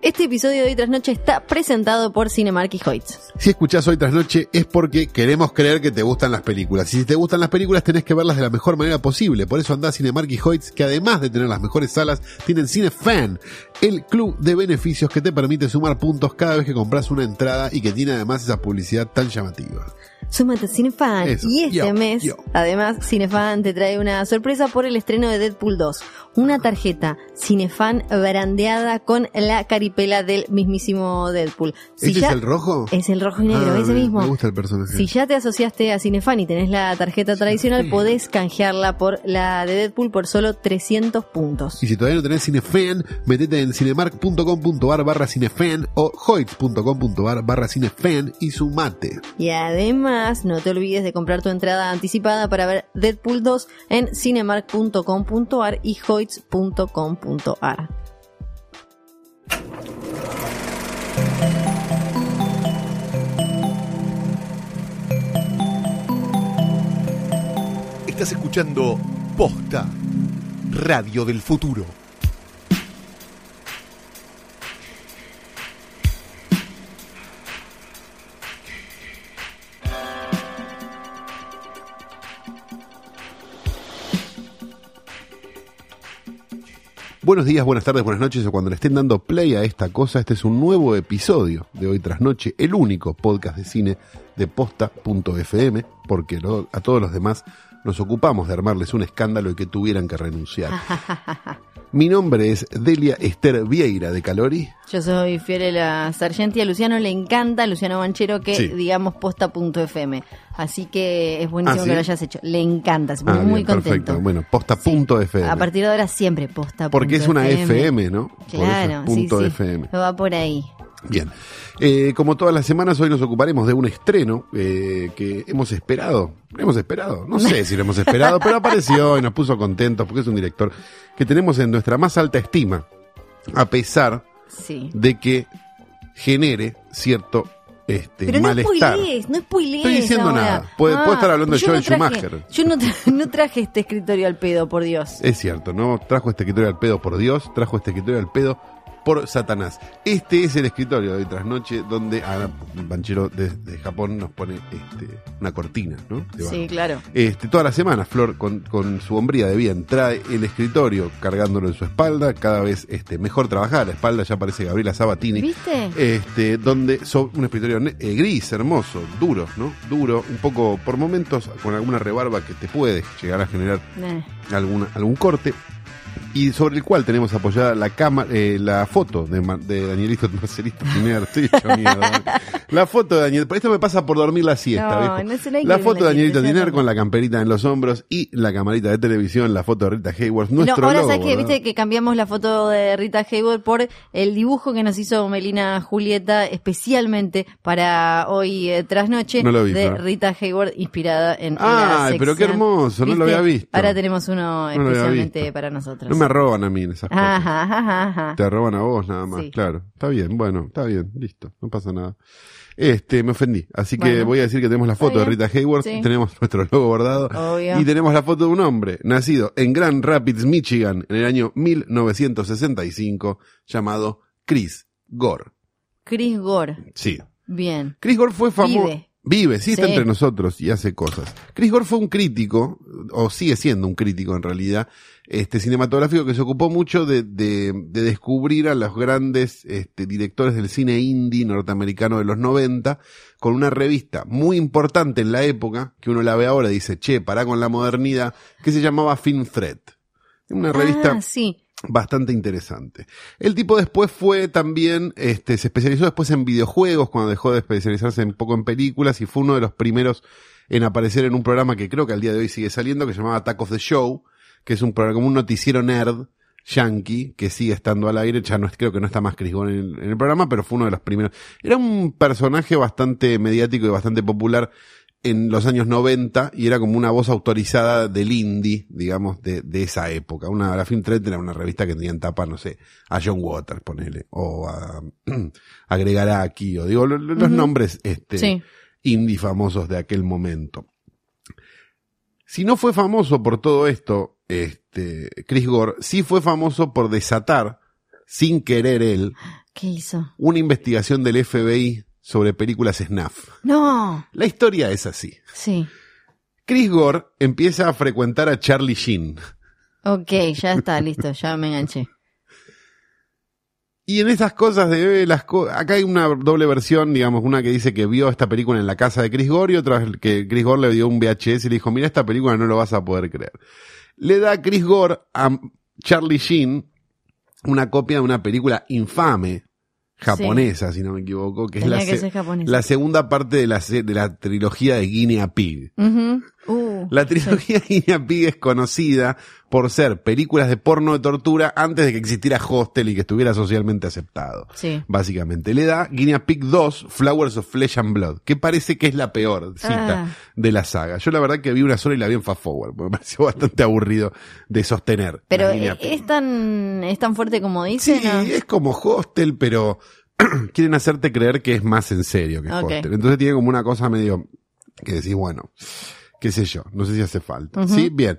Este episodio de Hoy Tras Noche está presentado por Cinemark y Hoyts. Si escuchás hoy tras noche es porque queremos creer que te gustan las películas. Y si te gustan las películas tenés que verlas de la mejor manera posible. Por eso andá a Cinemark y Hoyts, que además de tener las mejores salas, tienen CineFan, el club de beneficios que te permite sumar puntos cada vez que compras una entrada y que tiene además esa publicidad tan llamativa. Súmate a Cinefan. Eso. Y este Yo, mes, yo. además, Cinefan te trae una sorpresa por el estreno de Deadpool 2. Una tarjeta Cinefan brandeada con la caripela del mismísimo Deadpool. Si ¿Ese ya- es el rojo? Es el rojo y negro, Ah, ese mismo. Me gusta el personaje. Si ya te asociaste a Cinefan y tenés la tarjeta tradicional, podés canjearla por la de Deadpool por solo 300 puntos. Y si todavía no tenés Cinefan, metete en cinemark.com.ar barra cinefan o hoyts.com.ar barra cinefan y sumate. Y además, no te olvides de comprar tu entrada anticipada para ver Deadpool 2 en cinemark.com.ar y hoyts.com.ar. Estás escuchando Posta, Radio del Futuro. Buenos días, buenas tardes, buenas noches o cuando le estén dando play a esta cosa, este es un nuevo episodio de Hoy Tras Noche, el único podcast de cine de posta.fm, porque a todos los demás nos ocupamos de armarles un escándalo y que tuvieran que renunciar. Mi nombre es Delia Esther Vieira de Calori. Yo soy Fiorella Sargenti, a Luciano le encanta, Luciano Banchero, que Sí. digamos posta.fm. Así que es buenísimo Ah, ¿sí? que lo hayas hecho. Le encanta, es Ah, muy bien, contento. perfecto. Bueno, posta.fm. A partir de ahora siempre posta. Porque es una FM, ¿no? Por eso es Claro, sí, punto sí. FM. Va por ahí. Bien. Eh, como todas las semanas, hoy nos ocuparemos de un estreno eh, que hemos esperado. Hemos esperado. No sé si lo hemos esperado, pero apareció y nos puso contentos porque es un director que tenemos en nuestra más alta estima. A pesar Sí. de que genere cierto este, Pero no malestar. spoilees, no spoilees Estoy diciendo ahora. nada. Puedo estar hablando de yo Joel no traje- Schumacher. Yo no, tra- no traje este escritorio al pedo, por Dios. Es cierto, no trajo este escritorio al pedo por Dios, trajo este escritorio al pedo por Satanás. Este es el escritorio de hoy tras noche donde Ana Banchero de, de Japón nos pone este, una cortina, ¿no? Sí, claro. Este, toda la semana, Flor, con, con su hombría de bien, trae el escritorio cargándolo en su espalda, cada vez este, mejor trabajada la espalda, ya parece Gabriela Sabatini. ¿Viste? Este, donde so- un escritorio eh, gris, hermoso, duro, ¿no? Duro, un poco por momentos con alguna rebarba que te puede llegar a generar Eh. alguna, algún corte y sobre el cual tenemos apoyada la cámara, eh, la foto de, Ma- de Danielito Marcelito Tiner, estoy hecho mierda. La foto de Daniel, por esto me pasa por dormir la siesta, No, viejo. no La foto de Danielito Tiner con la camperita en los hombros y la camarita de televisión, la foto de Rita Hayworth, nuestro no, ahora logo, sabes que viste que cambiamos la foto de Rita Hayward por el dibujo que nos hizo Melina Julieta especialmente para hoy eh, tras noche No lo vi, de. Rita Hayward inspirada en Ay, pero qué hermoso, no lo había visto. Ahora tenemos uno especialmente para nosotros. Me roban a mí en esas cosas. Ajá, ajá, ajá. Te roban a vos nada más, Sí. claro. Está bien, bueno, está bien, listo, no pasa nada. Este, me ofendí. Así que voy a decir que tenemos la foto de. Rita Hayworth, Sí. tenemos nuestro logo bordado Obvio. y tenemos la foto de un hombre nacido en Grand Rapids, Michigan, en el año 1965, llamado Chris Gore. Chris Gore. Sí. Bien. Chris Gore fue famoso. Vive. Sí, está Sí. entre nosotros y hace cosas. Chris Gore fue un crítico, o sigue siendo un crítico en realidad, este cinematográfico que se ocupó mucho de, de, de descubrir a los grandes este, directores del cine indie norteamericano de los 90, con una revista muy importante en la época, que uno la ve ahora y dice, che, pará con la modernidad, que se llamaba Film Threat. Una revista Ah, sí. Bastante interesante. El tipo después fue también, este, se especializó después en videojuegos, cuando dejó de especializarse un poco en películas, y fue uno de los primeros en aparecer en un programa que creo que al día de hoy sigue saliendo, que se llamaba Attack of the Show, que es un programa como un noticiero nerd yankee, que sigue estando al aire, ya no creo que no está más Chris en en el programa, pero fue uno de los primeros. Era un personaje bastante mediático y bastante popular en los años 90 y era como una voz autorizada del indie, digamos, de, de esa época. Una, la Film Threat era una revista que tenía en tapa, no sé, a John Waters, ponele, o a, a Gregaraki, o digo, lo- lo- los nombres, este, Sí. indie famosos de aquel momento. Si no fue famoso por todo esto, este, Chris Gore, sí fue famoso por desatar, sin querer él, ¿Qué hizo? una investigación del FBI sobre películas snuff. No. La historia es así. Sí. Chris Gore empieza a frecuentar a Charlie Sheen. Ok, ya está, listo, ya me enganché. Y en esas cosas de las co- acá hay una doble versión, digamos, una que dice que vio esta película en la casa de Chris Gore y otra que Chris Gore le dio un VHS y le dijo, mira esta película no lo vas a poder creer. Le da a Chris Gore a Charlie Sheen una copia de una película infame japonesa, si no me equivoco, que Tenía es la, que se- ser japonesa. la segunda parte de la, de la trilogía de Guinea Pig. Ujú. Uh, La trilogía Guinea Pig es conocida por ser películas de porno de tortura antes de que existiera Hostel y que estuviera socialmente aceptado. Sí. Básicamente, le da Guinea Pig 2, Flowers of Flesh and Blood, que parece que es la peor cita Ah. de la saga. Yo la verdad que vi una sola y la vi en fast forward, porque me pareció bastante aburrido de sostener. Pero eh, es tan, es tan fuerte como Sí, dice, ¿no? es como Hostel, pero quieren hacerte creer que es más en serio que. Hostel. Entonces tiene como una cosa medio que decís, bueno, qué sé yo, no sé si hace falta. ¿Sí? Bien.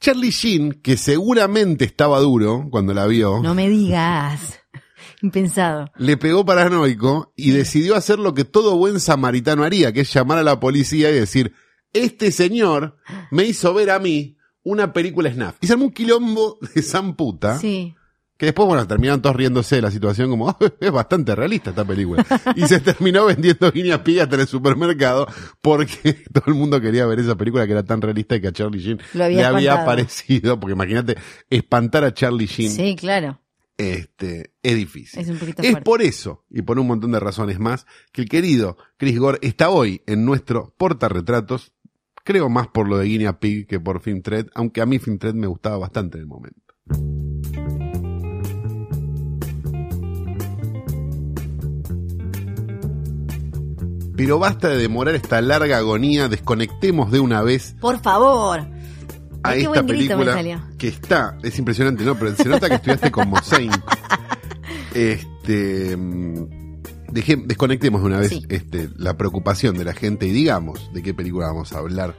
Charlie Sheen, que seguramente estaba duro cuando la vio, No me digas. Impensado. le pegó paranoico y decidió hacer lo que todo buen samaritano haría, que es llamar a la policía y decir, este señor me hizo ver a mí una película snuff. Y se armó un quilombo de san puta. Sí. Que después, bueno, terminaron todos riéndose de la situación como, "Ah, es bastante realista esta película. y se terminó vendiendo guineas pig hasta en el supermercado porque todo el mundo quería ver esa película que era tan realista y que a Charlie Sheen le había parecido. Porque imagínate, espantar a Charlie Sheen Sí, claro. este, es difícil. Es un poquito Es por eso, y por un montón de razones más, que el querido Chris Gore está hoy en nuestro portarretratos. Creo más por lo de Guinea Pig que por Film Thread, aunque a mí Film Thread me gustaba bastante en el momento. Pero basta de demorar esta larga agonía, desconectemos de una vez Por favor. a Ay, esta película que está, es impresionante, ¿no? Pero se nota que estudiaste con Mosein. Este, deje- desconectemos de una vez Sí. este, la preocupación de la gente y digamos de qué película vamos a hablar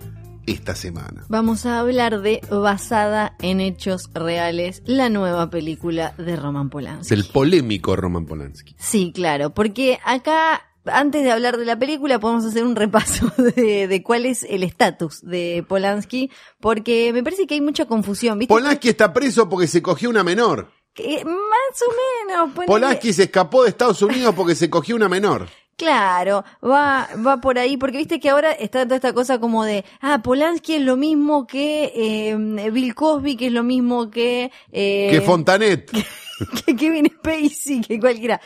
esta semana. Vamos a hablar de Basada en Hechos Reales, la nueva película de Roman Polanski. Del polémico Roman Polanski. Sí, claro, porque acá, antes de hablar de la película, podemos hacer un repaso de, de cuál es el estatus de Polanski, porque me parece que hay mucha confusión, ¿viste? Polanski está preso porque se cogió una menor. Que- más o menos. ponele- Polanski se escapó de Estados Unidos porque se cogió una menor. Claro, va, va por ahí, porque viste que ahora está toda esta cosa como de, ah, Polanski es lo mismo que eh, Bill Cosby, que es lo mismo que... Eh, Que Fontanet. que Kevin Spacey, que cualquiera.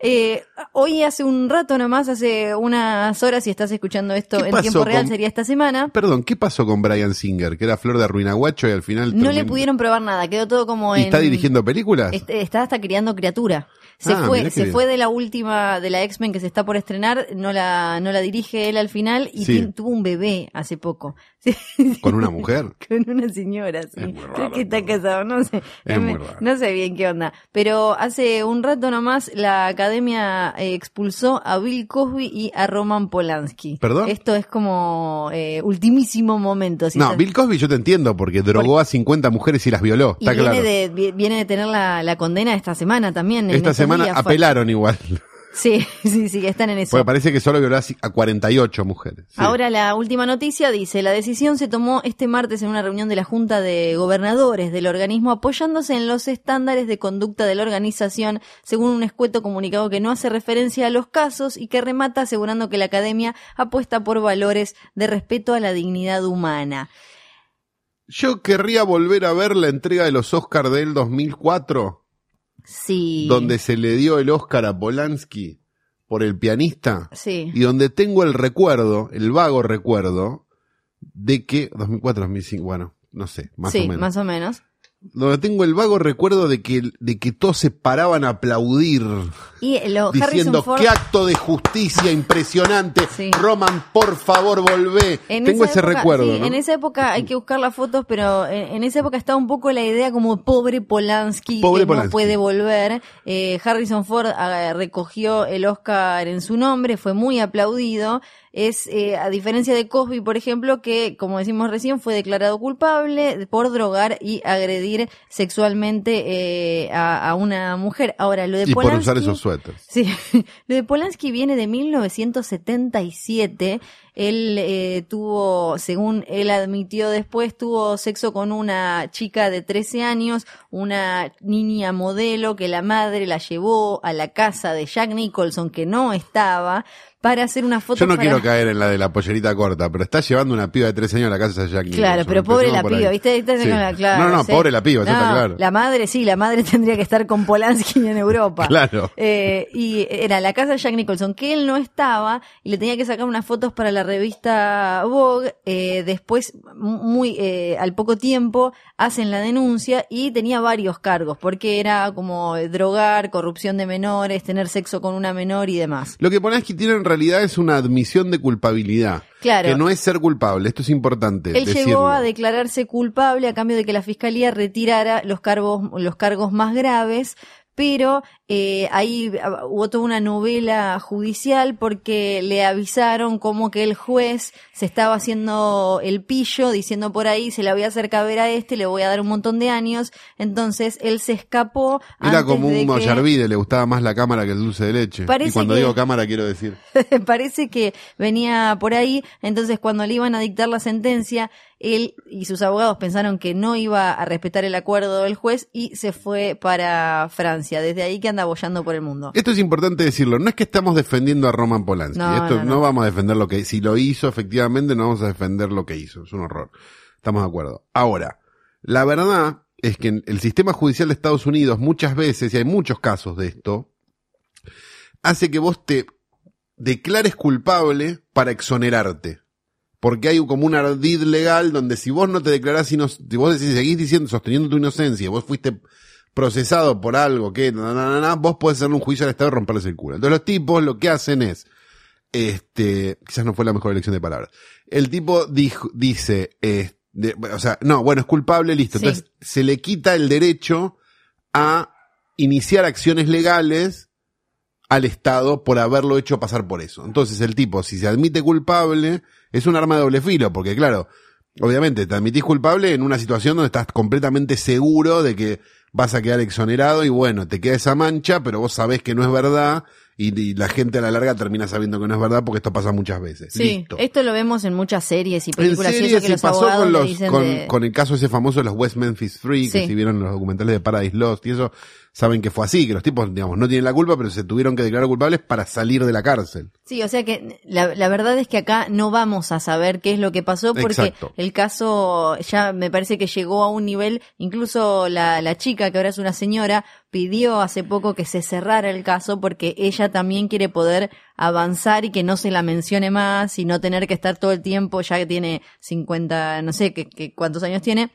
Eh, hoy hace un rato nomás, hace unas horas, si estás escuchando esto ¿Qué en tiempo real, con- sería esta semana. Perdón, ¿qué pasó con Brian Singer? Que era flor de arruinaguacho y al final... No le pudieron probar nada, quedó todo como ¿Y en... está dirigiendo películas? Est- Está hasta criando criatura. Se Ah, fue, se bien. fue de la última, de la X-Men que se está por estrenar, no la, no la dirige él al final y Sí. tuvo un bebé hace poco. ¿Con una mujer? Con una señora, sí. Es muy Creo que está casado, no sé. Es muy raro. No sé bien qué onda. Pero hace un rato nomás la academia eh, expulsó a Bill Cosby y a Roman Polanski. ¿Perdón? Esto es como eh, ultimísimo momento. si No, estás- Bill Cosby yo te entiendo, porque drogó a 50 mujeres y las violó, y está viene, claro. de, vi- viene de tener la, la condena esta semana también. Esta semana días fue- apelaron igual, Sí, sí, sí, están en eso. porque parece que solo violó a ci- a 48 mujeres. Sí. Ahora la última noticia dice, la decisión se tomó este martes en una reunión de la Junta de Gobernadores del organismo apoyándose en los estándares de conducta de la organización, según un escueto comunicado que no hace referencia a los casos y que remata asegurando que la academia apuesta por valores de respeto a la dignidad humana. Yo querría volver a ver la entrega de los Oscars del 2004, Sí. donde se le dio el Oscar a Polanski por el pianista, Sí. y donde tengo el recuerdo, el vago recuerdo, de que, 2004, 2005, bueno, no sé, más sí, o menos. más o menos. Donde tengo el vago recuerdo de que, de que todos se paraban a aplaudir. Y lo diciendo Ford qué acto de justicia impresionante. Sí. Roman, por favor, volvé. En Tengo ese época- recuerdo. sí, ¿no? En esa época hay que buscar las fotos, pero en, en esa época estaba un poco la idea como pobre Polanski Pobre que Polanski. no puede volver. Eh, Harrison Ford ah, recogió el Oscar en su nombre, fue muy aplaudido. Es, eh, a diferencia de Cosby, por ejemplo, que, como decimos recién, fue declarado culpable por drogar y agredir sexualmente eh, a, a una mujer. Ahora, lo de y por Polanski... usar esos suéteres. Sí, lo de Polanski viene de 1977. Él eh, tuvo, según él admitió después, tuvo sexo con una chica de 13 años, una niña modelo que la madre la llevó a la casa de Jack Nicholson que no estaba para hacer una foto Yo no para- quiero caer en la de la pollerita corta, pero está llevando una piba de 13 años a la casa de Jack Claro, Nicholson. pero pobre la Empecemos piba. ¿viste? Está Sí. la- claro, no, no, pobre la piba, No, está claro. La madre, sí, la madre tendría que estar con Polanski en Europa. Claro. Eh, y era la casa de Jack Nicholson, que él no estaba y le tenía que sacar unas fotos para la revista Vogue. Eh, después, muy eh, al poco tiempo, hacen la denuncia y tenía varios cargos, porque era como drogar, corrupción de menores, tener sexo con una menor y demás. Lo que Polanski tiene en realidad es una admisión de culpabilidad. Claro. Que no es ser culpable, esto es importante. Él decirlo. llegó a declararse culpable a cambio de que la fiscalía retirara los cargos, los cargos más graves, pero eh, ahí ah, hubo toda una novela judicial porque le avisaron como que el juez se estaba haciendo el pillo, diciendo por ahí se la voy a hacer caber a este, le voy a dar un montón de años, entonces él se escapó. Era antes como de un que- Mollarvide, le gustaba más la cámara que el dulce de leche. Parece y cuando que- digo cámara quiero decir. Parece que venía por ahí, entonces cuando le iban a dictar la sentencia, él y sus abogados pensaron que no iba a respetar el acuerdo del juez y se fue para Francia. Desde ahí que anda bollando por el mundo. Esto es importante decirlo, no es que estamos defendiendo a Roman Polanski, No, esto no, no, no. vamos a defender lo que si lo hizo efectivamente no vamos a defender lo que hizo, es un horror. Estamos de acuerdo. Ahora, la verdad es que el sistema judicial de Estados Unidos muchas veces y hay muchos casos de esto hace que vos te declares culpable para exonerarte. Porque hay como un ardid legal donde si vos no te declarás, ino- si vos decís, seguís diciendo, sosteniendo tu inocencia, vos fuiste procesado por algo que, na, na, na, na, vos podés hacerle un juicio al Estado y romperles el culo. Entonces los tipos lo que hacen es, este, quizás no fue la mejor elección de palabras. El tipo dijo, dice, eh, de- o sea, no, bueno, es culpable, listo. Sí. Entonces se le quita el derecho a iniciar acciones legales al Estado por haberlo hecho pasar por eso. Entonces el tipo, si se admite culpable, es un arma de doble filo, porque claro, obviamente te admitís culpable en una situación donde estás completamente seguro de que vas a quedar exonerado y bueno, te queda esa mancha, pero vos sabés que no es verdad y, y la gente a la larga termina sabiendo que no es verdad porque esto pasa muchas veces. Sí, Listo. esto lo vemos en muchas series y En películas y eso que los pasó abogados con, le los, dicen con, de- con el caso ese famoso de los West Memphis Three, que si vieron los documentales de Paradise Lost y eso, saben que fue así, que los tipos, digamos, no tienen la culpa, pero se tuvieron que declarar culpables para salir de la cárcel. Sí, o sea que la, la verdad es que acá no vamos a saber qué es lo que pasó porque Exacto. el caso ya me parece que llegó a un nivel, incluso la, la chica que ahora es una señora pidió hace poco que se cerrara el caso porque ella también quiere poder avanzar y que no se la mencione más y no tener que estar todo el tiempo, ya que tiene 50, no sé qué, qué- cuántos años tiene.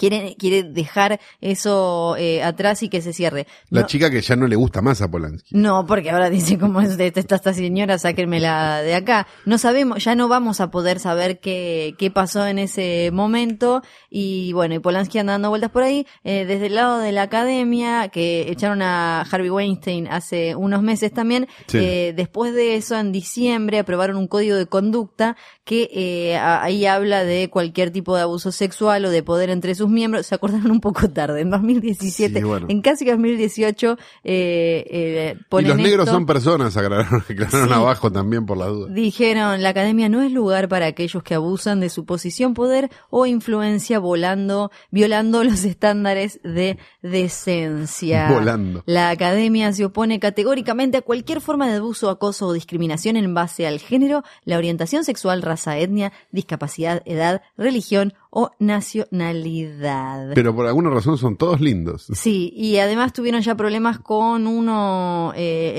Quiere, quiere dejar eso eh, atrás y que se cierre. La No- chica que ya no le gusta más a Polanski. no, porque ahora dice cómo es de esta, esta señora, sáquenmela de acá. No sabemos, ya no vamos a poder saber qué, qué pasó en ese momento. Y bueno, y Polanski anda dando vueltas por ahí. Eh, desde el lado de la academia, que echaron a Harvey Weinstein hace unos meses también, Sí. eh, después de eso, en diciembre, aprobaron un código de conducta que eh, ahí habla de cualquier tipo de abuso sexual o de poder entre sus miembros. Se acordaron un poco tarde, en 2017, Sí, bueno. en casi 2018, eh, eh, Y los negros esto. son personas, aclararon, aclararon Sí. abajo también por la duda. Dijeron, la academia no es lugar para aquellos que abusan de su posición, poder o influencia volando, violando los estándares de decencia. Volando. La academia se opone categóricamente a cualquier forma de abuso, acoso o discriminación en base al género, la orientación sexual, raza, etnia, discapacidad, edad, religión o nacionalidad. Pero por alguna razón son todos lindos. Sí, y además tuvieron ya problemas con uno, eh,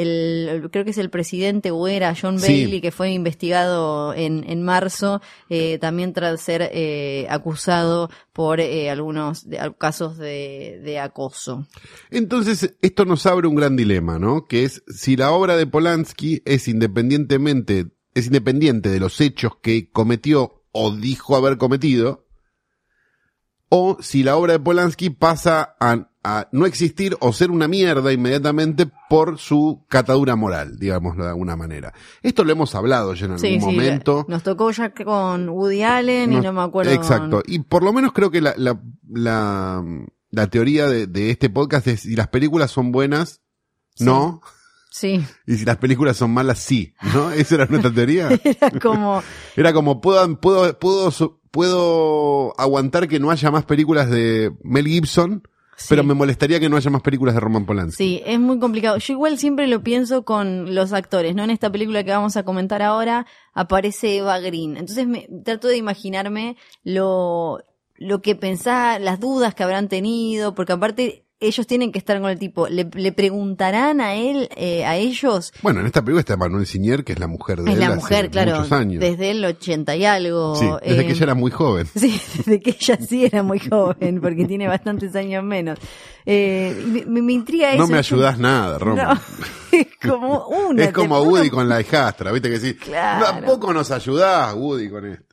el, creo que es el presidente o era John Sí. Bailey, que fue investigado en, en marzo, eh, también tras ser eh, acusado por algunos de- casos de, de acoso. Entonces, esto nos abre un gran dilema, ¿no? Que es si la obra de Polanski es independientemente, es independiente de los hechos que cometió o dijo haber cometido, o si la obra de Polanski pasa a, a no existir o ser una mierda inmediatamente por su catadura moral, digámoslo de alguna manera. Esto lo hemos hablado ya en algún Sí, sí, momento. nos tocó ya con Woody Allen y no me acuerdo. Exacto. Y por lo menos creo que la, la, la, la teoría de, de este podcast es si las películas son buenas, Sí. no. Sí. Y si las películas son malas, sí, ¿no? Esa era nuestra teoría. Era como, Era como, puedo, puedo, puedo, puedo aguantar que no haya más películas de Mel Gibson, Sí. pero me molestaría que no haya más películas de Roman Polanski. Sí, es muy complicado. Yo igual siempre lo pienso con los actores, ¿no? En esta película que vamos a comentar ahora aparece Eva Green. Entonces me trato de imaginarme lo, lo que pensaba, las dudas que habrán tenido, porque aparte ellos tienen que estar con el tipo. ¿Le, le preguntarán a él, eh, a ellos? Bueno, en esta película está Manuel Sinier, que es la mujer de Es él la hace mujer, claro, muchos años. desde el 80 y algo. sí, desde eh, que ella era muy joven. Sí, desde que ella sí era muy joven, porque tiene bastantes años menos. Eh, me, me intriga eso. No me ayudas nada, Roman. No, es como una. es como Woody con la hijastra, ¿viste que sí? Claro. Tampoco nos ayudás, Woody, con esto.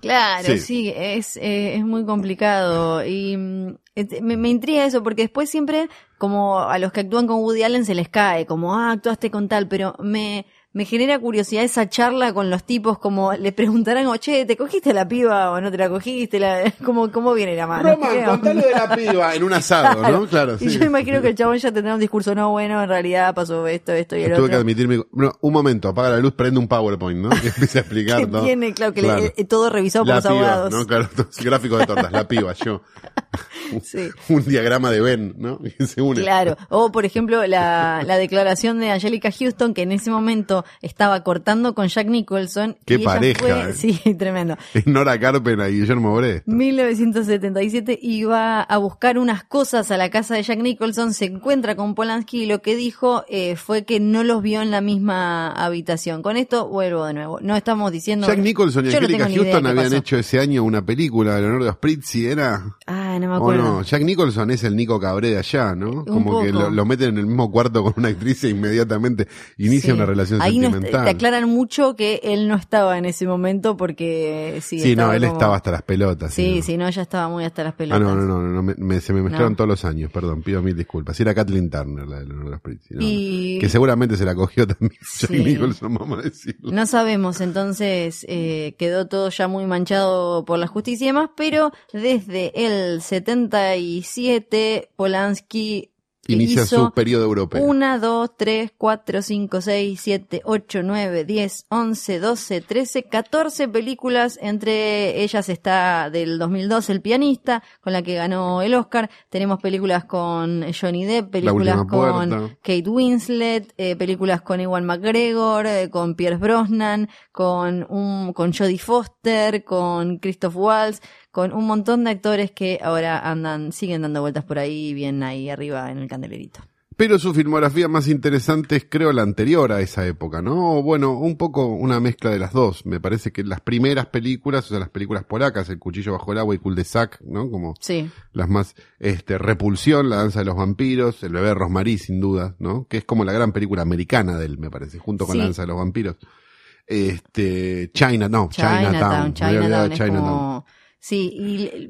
Claro, Sí. sí, es, eh, es muy complicado. Y mm, este, me, me intriga eso, porque después siempre, como a los que actúan con Woody Allen se les cae, como, ah, actuaste con tal, pero me, me genera curiosidad esa charla con los tipos, como le preguntarán, o, che, ¿te cogiste la piba o no te la cogiste? La... ¿Cómo, ¿Cómo viene la mano? Roman, ¿Qué contale de la piba en un asado, ¿no? Claro, Y sí. yo imagino que el chabón ya tendrá un discurso, no, bueno, en realidad pasó esto, esto y el Tuve que otro. admitirme. No, un momento, apaga la luz, prende un PowerPoint, ¿no? Que empiece a explicar Que todo. tiene, claro, que le- Claro. eh, todo revisado por los piba, abogados. ¿no? Claro, gráfico de tortas, la piba, yo. Sí. Un diagrama de Ben, ¿no? Que se une. Claro. O, por ejemplo, la, la declaración de Angelica Houston, que en ese momento estaba cortando con Jack Nicholson. Qué y ella pareja, fue- eh. Sí, tremendo. Nora Carpena y Guillermo Boré. 1977 iba a buscar unas cosas a la casa de Jack Nicholson, se encuentra con Polanski y lo que dijo eh, fue que no los vio en la misma habitación. Con esto vuelvo de nuevo. No estamos diciendo. Jack Nicholson y no Angelica Houston habían pasó. hecho ese año una película de Leonardo Spritzi, ¿era? Ah, no me ¿O acuerdo. no? Jack Nicholson es el Nico Cabré de allá, ¿no? Como que lo, lo meten en el mismo cuarto con una actriz e inmediatamente inicia Sí. una relación Ahí sentimental. te aclaran mucho que él no estaba en ese momento porque sí. sí, no, él como- estaba hasta las pelotas. Sí, ¿no? sí, no, ya estaba muy hasta las Ah, pelotas. no, no, no, no, me- me- se me mezclaron No. todos los años, perdón, pido mil disculpas. Sí, era Kathleen Turner, la de. ¿no? Y- Que seguramente se la cogió también Jack. Nicholson, vamos a decirlo. No sabemos, entonces eh, quedó todo ya muy manchado por la justicia y demás, pero desde el 77 Polanski Inicia hizo su periodo europeo. 1, 2, 3, 4, 5, 6, 7, 8, 9, 10, 11, 12, 13, 14 películas. Entre ellas está del 2002 El pianista, con la que ganó el Oscar. Tenemos películas con Johnny Depp, películas con puerta. Kate Winslet, eh, películas con Ewan McGregor, eh, con Pierce Brosnan, con un, con Jodie Foster, con Christoph Waltz, con un montón de actores que ahora andan, siguen dando vueltas por ahí, bien ahí arriba en el candelerito. Pero su filmografía más interesante es, creo, la anterior a esa época, ¿no? Bueno, un poco una mezcla de las dos. Me parece que las primeras películas, o sea, las películas polacas, El cuchillo bajo el agua y Cul de Sac, ¿no? Como Sí. las más, este, Repulsión, La danza de los vampiros, El bebé de Rosmarie, sin duda, ¿no? Que es como la gran película americana de él, me parece, junto con Sí. La danza de los vampiros. Este, China, no, Chinatown. Chinatown, Chinatown Chinatown. Sí,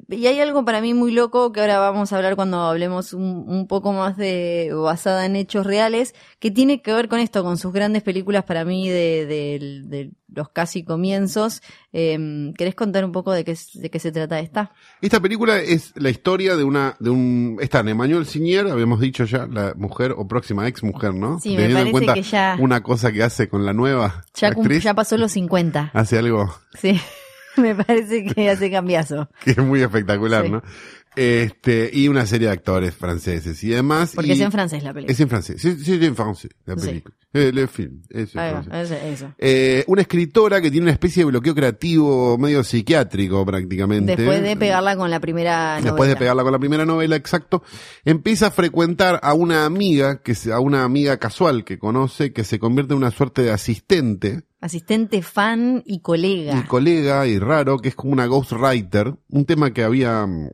y, y hay algo para mí muy loco que ahora vamos a hablar cuando hablemos un, un poco más de basada en hechos reales, que tiene que ver con esto, con sus grandes películas para mí de, de- de los casi comienzos. Eh, ¿Querés contar un poco de qué, de qué se trata esta? Esta película es la historia de una, de un, está en Emmanuel Sinier, habíamos dicho ya, la mujer o próxima ex mujer, ¿no? Sí, me Teniendo en parece cuenta que ya- una cosa que hace con la nueva Ya, actriz, ya pasó los 50. hace algo Sí, me parece que hace cambiazo. que es muy espectacular, Sí. ¿no? Este, y una serie de actores franceses y demás. Porque y- es en francés la película. Es en francés, sí, sí, es en francés, la película. Eh, El, film, es en Ahí va, francés. eso, eso. Eh, una escritora que tiene una especie de bloqueo creativo medio psiquiátrico prácticamente. Después de pegarla con la primera novela. Después de pegarla con la primera novela, exacto, empieza a frecuentar a una amiga, que a una amiga casual que conoce, que se convierte en una suerte de asistente Asistente, fan y colega. y colega y raro, que es como una ghostwriter, un tema que había mm,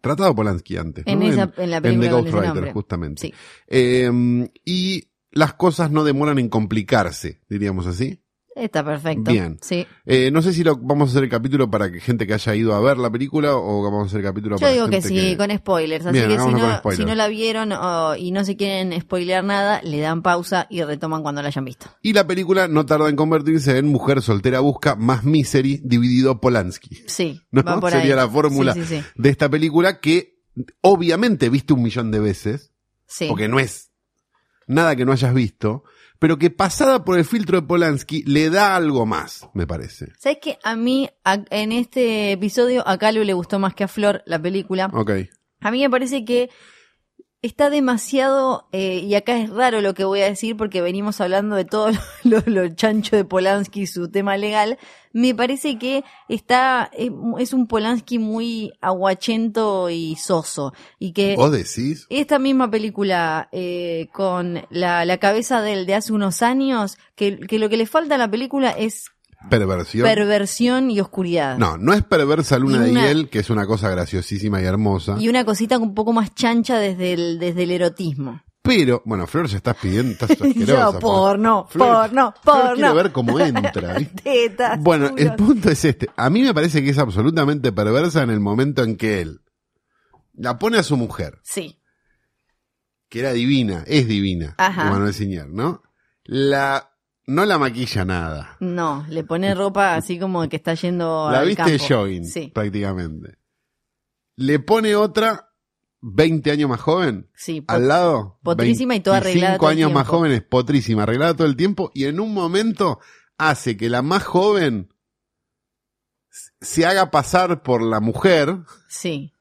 tratado Polanski antes. En ¿no? esa- en la película The con ese Ghostwriter, justamente. Sí. Eh, y las cosas no demoran en complicarse, diríamos así. Está perfecto. Bien. Sí. Eh, no sé si lo vamos a hacer el capítulo para que gente que haya ido a ver la película o vamos a hacer el capítulo Yo para digo que sí, con spoilers. Así Bien, que si no, si no la vieron o- y no se quieren spoilear nada, le dan pausa y retoman cuando la hayan visto. Y la película no tarda en convertirse en Mujer soltera busca más Misery dividido Polanski. Sí, ¿No? va por Sería ahí. la fórmula Sí, sí, sí. de esta película que obviamente viste un millón de veces, Sí. porque no es nada que no hayas visto, pero que pasada por el filtro de Polanski le da algo más, me parece. ¿Sabes que A mí, a- en este episodio, a Calu le gustó más que a Flor la película. Ok. A mí me parece que está demasiado, eh, y acá es raro lo que voy a decir porque venimos hablando de todo lo, lo- lo chancho de Polanski y su tema legal. Me parece que está, eh, es un Polanski muy aguachento y soso. Y que ¿Vos decís? esta misma película eh, con la, la cabeza del de hace unos años, que, que lo que le falta a la película es Perversión. perversión y oscuridad. no, no es perversa Luna una- de Hiel, que es una cosa graciosísima y hermosa. Y una cosita un poco más chancha desde el, desde el erotismo. Pero, bueno, Flor, ya estás pidiendo, estás asquerosa. Yo, porno, Flor- porno, Flor porno. quiere ver cómo entra. Bueno, el punto es este. A mí me parece que es absolutamente perversa en el momento en que él la pone a su mujer, Sí, que era divina, es divina, Ajá. Manuel Siñer, ¿no? La, no la maquilla nada. no, le pone ropa así como que está yendo La al viste de campo. jogging, Sí, prácticamente. Le pone otra 20 años más joven sí. al lado. potrísima y toda arreglada 25 todo el años más tiempo. jóvenes, potrísima, arreglada todo el tiempo, y en un momento hace que la más joven se haga pasar por la mujer, Sí.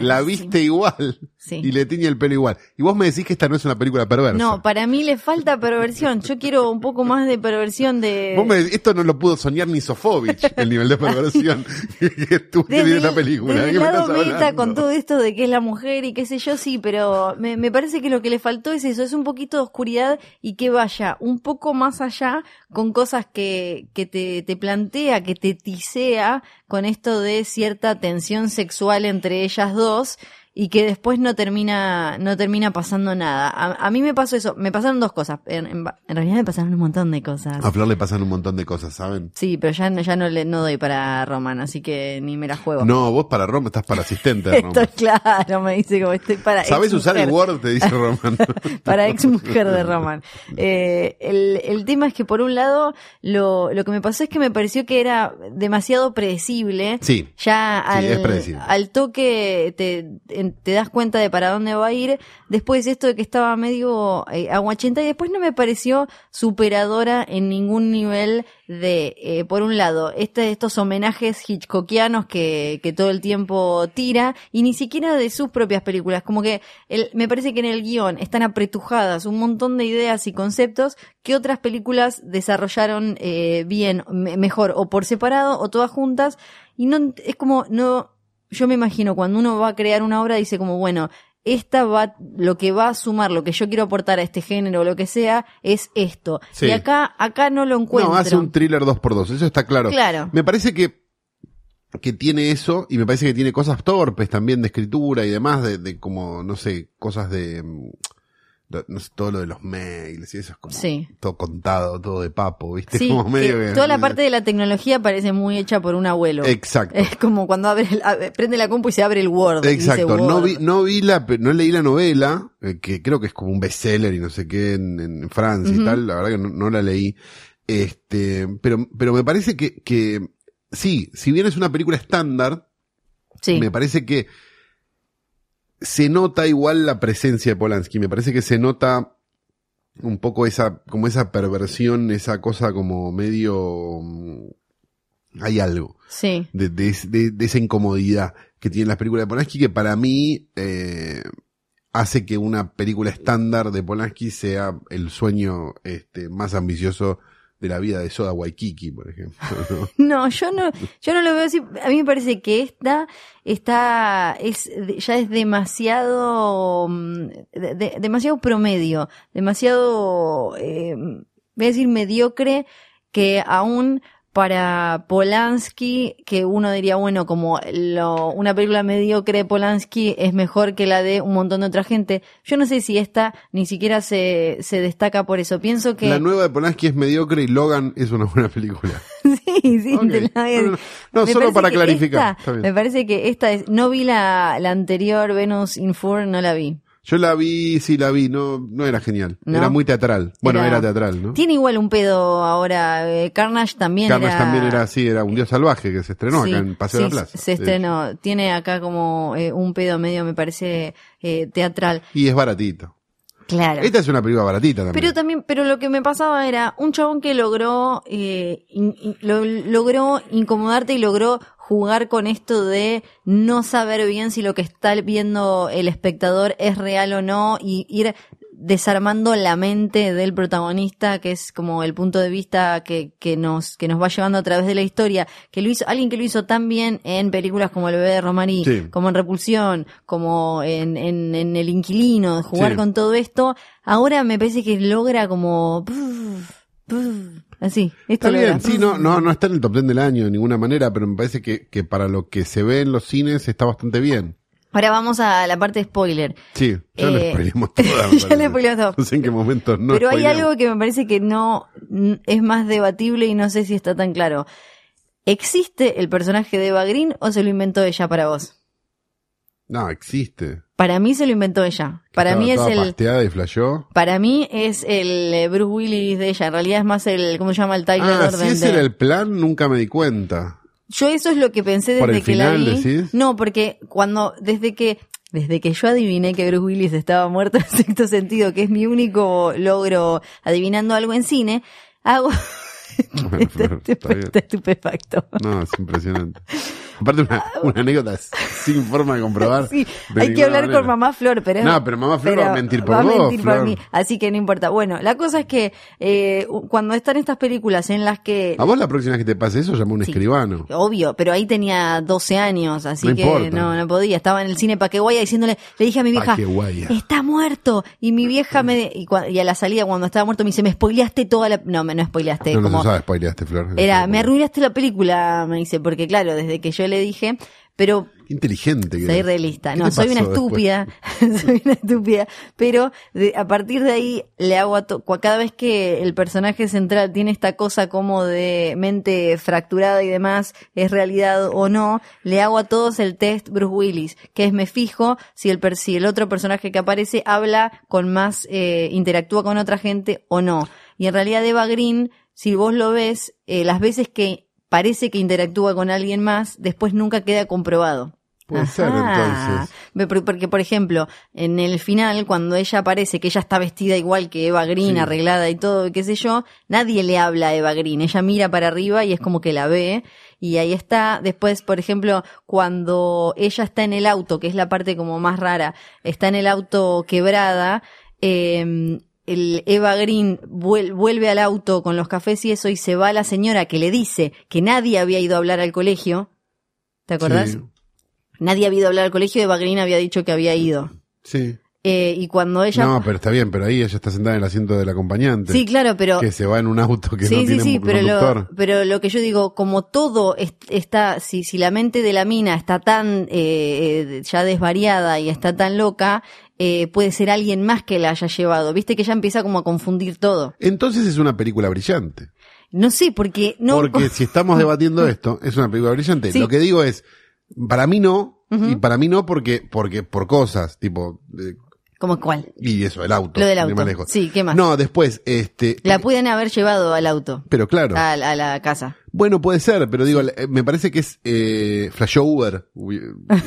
La viste igual Sí. y le tiñe el pelo igual. Y vos me decís que esta no es una película perversa. No, para mí le falta perversión. Yo quiero un poco más de perversión de... Vos me decís, esto no lo pudo soñar ni Sofovich, el nivel de perversión que tú esta el- película. desde ¿De el me meta con todo esto de que es la mujer y qué sé yo, sí, pero me, me parece que lo que le faltó es eso, es un poquito de oscuridad y que vaya un poco más allá con cosas que, que te, te plantea, que te tisea con esto de cierta tensión sexual entre ellas dos y que después no termina, no termina pasando nada. A, a mí me pasó eso, me pasaron dos cosas, en, en- en realidad me pasaron un montón de cosas. A Flor le pasan un montón de cosas, ¿saben? Sí, pero ya, no- ya no, le, no doy para Roman, así que ni me la juego. No, vos para Roma estás para asistente de Roma. Estoy claro, me dice como estoy para ¿Sabés usar el. Word? Te dice Roman. Para ex mujer de Roman. Eh, el, el tema es que por un lado, lo, lo que me pasó es que me pareció que era demasiado predecible. Sí. Ya al, es predecible. al toque te, te das cuenta de para dónde va a ir. Después esto de que estaba medio eh, aguachenta y después no me pareció superadora en ningún nivel de, eh, por un lado, este, estos homenajes hitchcockianos que, que todo el tiempo tira y ni siquiera de sus propias películas. Como que me parece que en el guion están apretujadas un montón de ideas y conceptos que otras películas desarrollaron eh, bien, me- mejor, o por separado o todas juntas. Y no, es como, no, yo me imagino cuando uno va a crear una obra dice como, bueno, esta va, lo que va a sumar, lo que yo quiero aportar a este género o lo que sea, es esto. Sí. Y acá, acá no lo encuentro. No, hace un thriller 2x2, eso está claro. Claro. Me parece que, que tiene eso, y me parece que tiene cosas torpes también de escritura y demás, de, de como, no sé, cosas de, mm, de- no sé, todo lo de los mails y eso es como Sí. todo contado, todo de papo, ¿viste? Sí, como medio que que- toda la parte de la tecnología parece muy hecha por un abuelo. Exacto. Es como cuando abre el- abre- prende la compu y se abre el Word. Exacto, no vi, no vi la, no leí la novela, eh, que creo que es como un bestseller y no sé qué en, en Francia y tal, la verdad que no, no la leí. Este, pero, pero me parece que, que, sí, si bien es una película estándar, Sí. me parece que se nota igual la presencia de Polanski, me parece que se nota un poco esa, como esa perversión, esa cosa como medio, mm, hay algo Sí. de, de- de- de esa incomodidad que tienen las películas de Polanski que para mí eh, hace que una película estándar de Polanski sea el sueño este, más ambicioso de la vida de Soda Waikiki, por ejemplo. ¿no? Yo no, yo no lo veo así. A mí me parece que esta está, es, ya es demasiado, mm, de- de- demasiado promedio, demasiado, eh, voy a decir mediocre, que aún para Polanski, que uno diría, bueno, como lo, una película mediocre de Polanski es mejor que la de un montón de otra gente. Yo no sé si esta ni siquiera se, se destaca por eso. Pienso que... La nueva de Polanski es mediocre y Logan es una buena película. Sí, sí, Ok. te la voy a No, solo para clarificar. esta- me parece que esta es, no vi la, la anterior Venus in Fur, no la vi. Yo la vi, sí la vi, no, no era genial. ¿No? Era muy teatral. Bueno, Era- era, teatral, ¿no? Tiene igual un pedo ahora, eh, Carnage también Carnage era... también era así, era un dios salvaje que se estrenó Sí, acá en Paseo de la Plaza. Se estrenó, tiene acá como eh, un pedo medio, me parece, eh, teatral. Y es baratito. Claro. Esta es una película baratita también. Pero también, pero lo que me pasaba era un chabón que logró, eh, in- in- lo- logró incomodarte y logró jugar con esto de no saber bien si lo que está viendo el espectador es real o no y ir desarmando la mente del protagonista, que es como el punto de vista que, que nos, que nos va llevando a través de la historia, que lo hizo, alguien que lo hizo tan bien en películas como El bebé de Romarí, Sí. como en Repulsión, como en, en, en El inquilino, jugar Sí. con todo esto, ahora me parece que logra como puf, puf, así. Esto Está bien, sí, no, no, no está en el top 10 del año de ninguna manera, pero me parece que, que para lo que se ve en los cines está bastante bien. Ahora vamos a la parte de spoiler. Sí, ya lo Eh, spoileamos toda. ya le spoileamos todo. No sé en qué momento no Pero hay spoileamos. algo que me parece que no es más debatible y no sé si está tan claro. ¿Existe el personaje de Eva Green o se lo inventó ella para vos? No, existe. Para mí se lo inventó ella. Para Estaba mí es el pasteada y flasheó. para mí es el eh, Bruce Willis de ella. En realidad es más el ¿cómo se llama el Tyler Ah, si Durden ese de- era el plan, nunca me di cuenta. Yo eso es lo que pensé desde ¿Por el que la vi. decís? No, porque cuando, desde que, desde que yo adiviné que Bruce Willis estaba muerto en sexto sentido, que es mi único logro adivinando algo en cine, hago, pero está está estupefacto. No, es impresionante. Aparte, una, una anécdota sin forma de comprobar. Sí, de hay que hablar manera. con mamá Flor, pero No, pero mamá Flor va a mentir por va a mentir por mí, así que no importa. Bueno, la cosa es que eh, cuando están estas películas en las que A vos la próxima vez que te pase eso, llama a un Sí. escribano. Obvio, pero ahí tenía 12 años, así No que importa. no, no podía. Estaba en el cine Paqueguaya diciéndole, le dije a mi vieja, Paqueguaya. está muerto. Y mi vieja me, y, a la salida cuando estaba muerto me dice, me spoileaste toda la, no, me no spoileaste, No, no como, se sabe spoileaste, Flor. era, me arruinaste la película, me dice, porque claro, desde que yo le dije, pero inteligente que soy realista. ¿Qué No, soy una estúpida. soy una estúpida. Pero de- a partir de ahí le hago a to- cada vez que el personaje central tiene esta cosa como de mente fracturada y demás, es realidad o no, le hago a todos el test Bruce Willis, que es me fijo si el, per- si el otro personaje que aparece habla con más, eh, interactúa con otra gente o no. Y en realidad Eva Green, si vos lo ves, eh, las veces que parece que interactúa con alguien más, después nunca queda comprobado. Puede ser, entonces. Porque, por ejemplo, en el final, cuando ella aparece, que ella está vestida igual que Eva Green, Sí. arreglada y todo, qué sé yo, nadie le habla a Eva Green. Ella mira para arriba y es como que la ve. Y ahí está. Después, por ejemplo, cuando ella está en el auto, que es la parte como más rara, está en el auto quebrada, eh, el Eva Green vuel- vuelve al auto con los cafés y eso y se va la señora que le dice que nadie había ido a hablar al colegio. ¿Te acordás? Sí, Nadie había ido a hablar al colegio y Eva Green había dicho que había ido. sí. Eh, y cuando ella... No, pero está bien, pero ahí ella está sentada en el asiento del acompañante. sí, claro, pero... Que se va en un auto que sí, no sí, tiene sí, un pero lo, pero lo que yo digo, como todo es- está, si, si la mente de la mina está tan eh, eh, ya desvariada y está tan loca, eh, puede ser alguien más que la haya llevado. Viste que ella empieza como a confundir todo. Entonces es una película brillante. No sé, porque no... Porque si estamos debatiendo esto, es una película brillante. Sí. Lo que digo es, para mí no, y para mí no porque, porque por cosas, tipo, eh, ¿Como cuál? y eso, el auto. Lo del auto. más lejos. Sí, ¿qué más? No, después, este. La pueden haber llevado al auto, Pero claro. a, a la casa. Bueno, puede ser, pero digo, eh, me parece que es, eh, flashó Uber.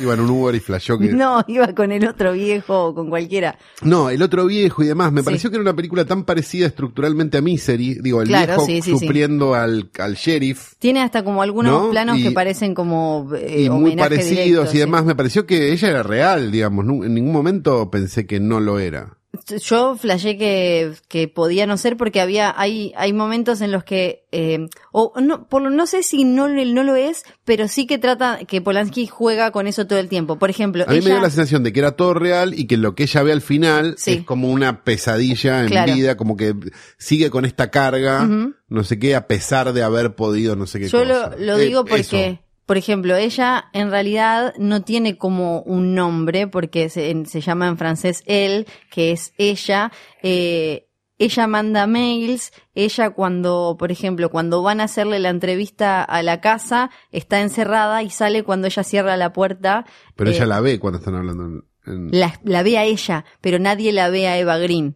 Iba en un Uber y flashó que. No, iba con el otro viejo o con cualquiera. No, el otro viejo y demás. Me Sí. pareció que era una película tan parecida estructuralmente a Misery. Digo, el Claro, viejo sí, supliendo Al, al sheriff. Tiene hasta como algunos ¿No? planos Y- que parecen como eh, y muy parecidos directo, y demás. Me pareció que ella era real, digamos. En ningún momento pensé que no lo era. Yo flashé que, que podía no ser porque había, hay, hay momentos en los que, eh, o no, por, lo- no sé si no, no lo es, pero sí que trata, que Polanski juega con eso todo el tiempo. Por ejemplo, A mí me dio la sensación de que era todo real y que lo que ella ve al final Sí. es como una pesadilla en Claro. vida, como que sigue con esta carga, no sé qué, a pesar de haber podido no sé qué yo cosa. lo, lo Eh, digo porque, eso. Por ejemplo, ella en realidad no tiene como un nombre, porque se, se llama en francés él, que es ella, eh, ella manda mails, ella cuando, por ejemplo, cuando van a hacerle la entrevista a la casa, está encerrada y sale cuando ella cierra la puerta. Pero eh, ella la ve cuando están hablando en... en- la, la ve a ella, pero nadie la ve a Eva Green.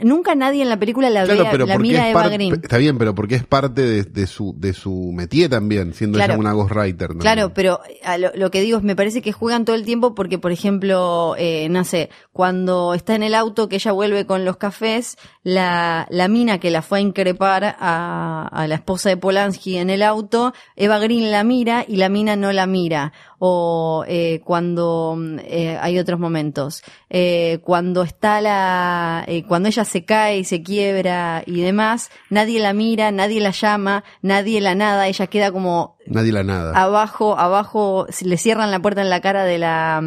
Nunca nadie en la película la, Claro, vea- pero la mira es Eva Green. Está bien, pero porque es parte de, de su de su métier también, siendo Claro. ella una ghostwriter. también. Claro, pero a lo, lo que digo es, me parece que juegan todo el tiempo porque, por ejemplo, eh, no sé, cuando está en el auto que ella vuelve con los cafés, la, la mina que la fue a increpar a, a la esposa de Polanski en el auto, Eva Green la mira y la mina no la mira. O eh, cuando mm, eh, hay otros momentos, eh, cuando está la, eh, cuando ella se cae y se quiebra y demás, nadie la mira, nadie la llama, nadie la nada, ella queda como Nadie la nada. abajo, abajo, le cierran la puerta en la cara de la,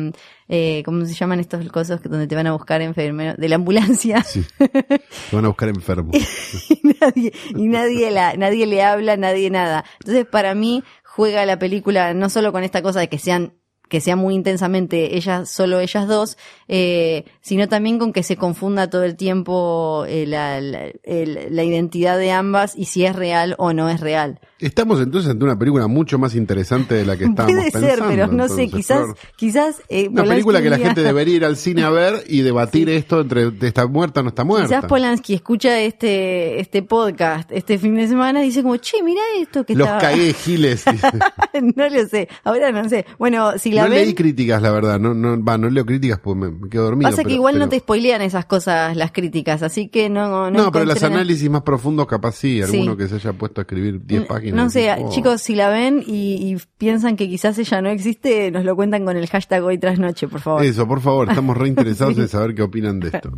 eh, ¿cómo se llaman estos cosas que donde te van a buscar enfermero? De la ambulancia. Sí. Te van a buscar enfermo. y nadie, y nadie la, nadie le habla, nadie nada. Entonces, para mí, juega la película no solo con esta cosa de que sean que sea muy intensamente ellas, solo ellas dos, eh, sino también con que se confunda todo el tiempo eh, la, la- la identidad de ambas y si es real o no es real. Estamos entonces ante una película mucho más interesante de la que estábamos Puede pensando. ser, pero no sé, quizás, Flor. quizás eh, Una Polanski película que la gente debería ir al cine a ver y debatir esto entre de está muerta o no está muerta. Quizás Polanski escucha este, este podcast este fin de semana y dice como, che, mirá esto que Los estaba... cagué, Giles. no lo sé, ahora no sé. Bueno, si la no ven, leí críticas, la verdad. No, no, va, no leo críticas porque me, me quedo dormido. pasa que pero- igual no te spoilean esas cosas las críticas, así que no... No, No, pero los análisis más profundos capaz sí. Sí. Alguno que se haya puesto a escribir 10 páginas. No sé, chicos, si la ven y, y piensan que quizás ella no existe, nos lo cuentan con el hashtag hoy tras noche, por favor. Eso, por favor, estamos reinteresados en saber qué opinan de esto.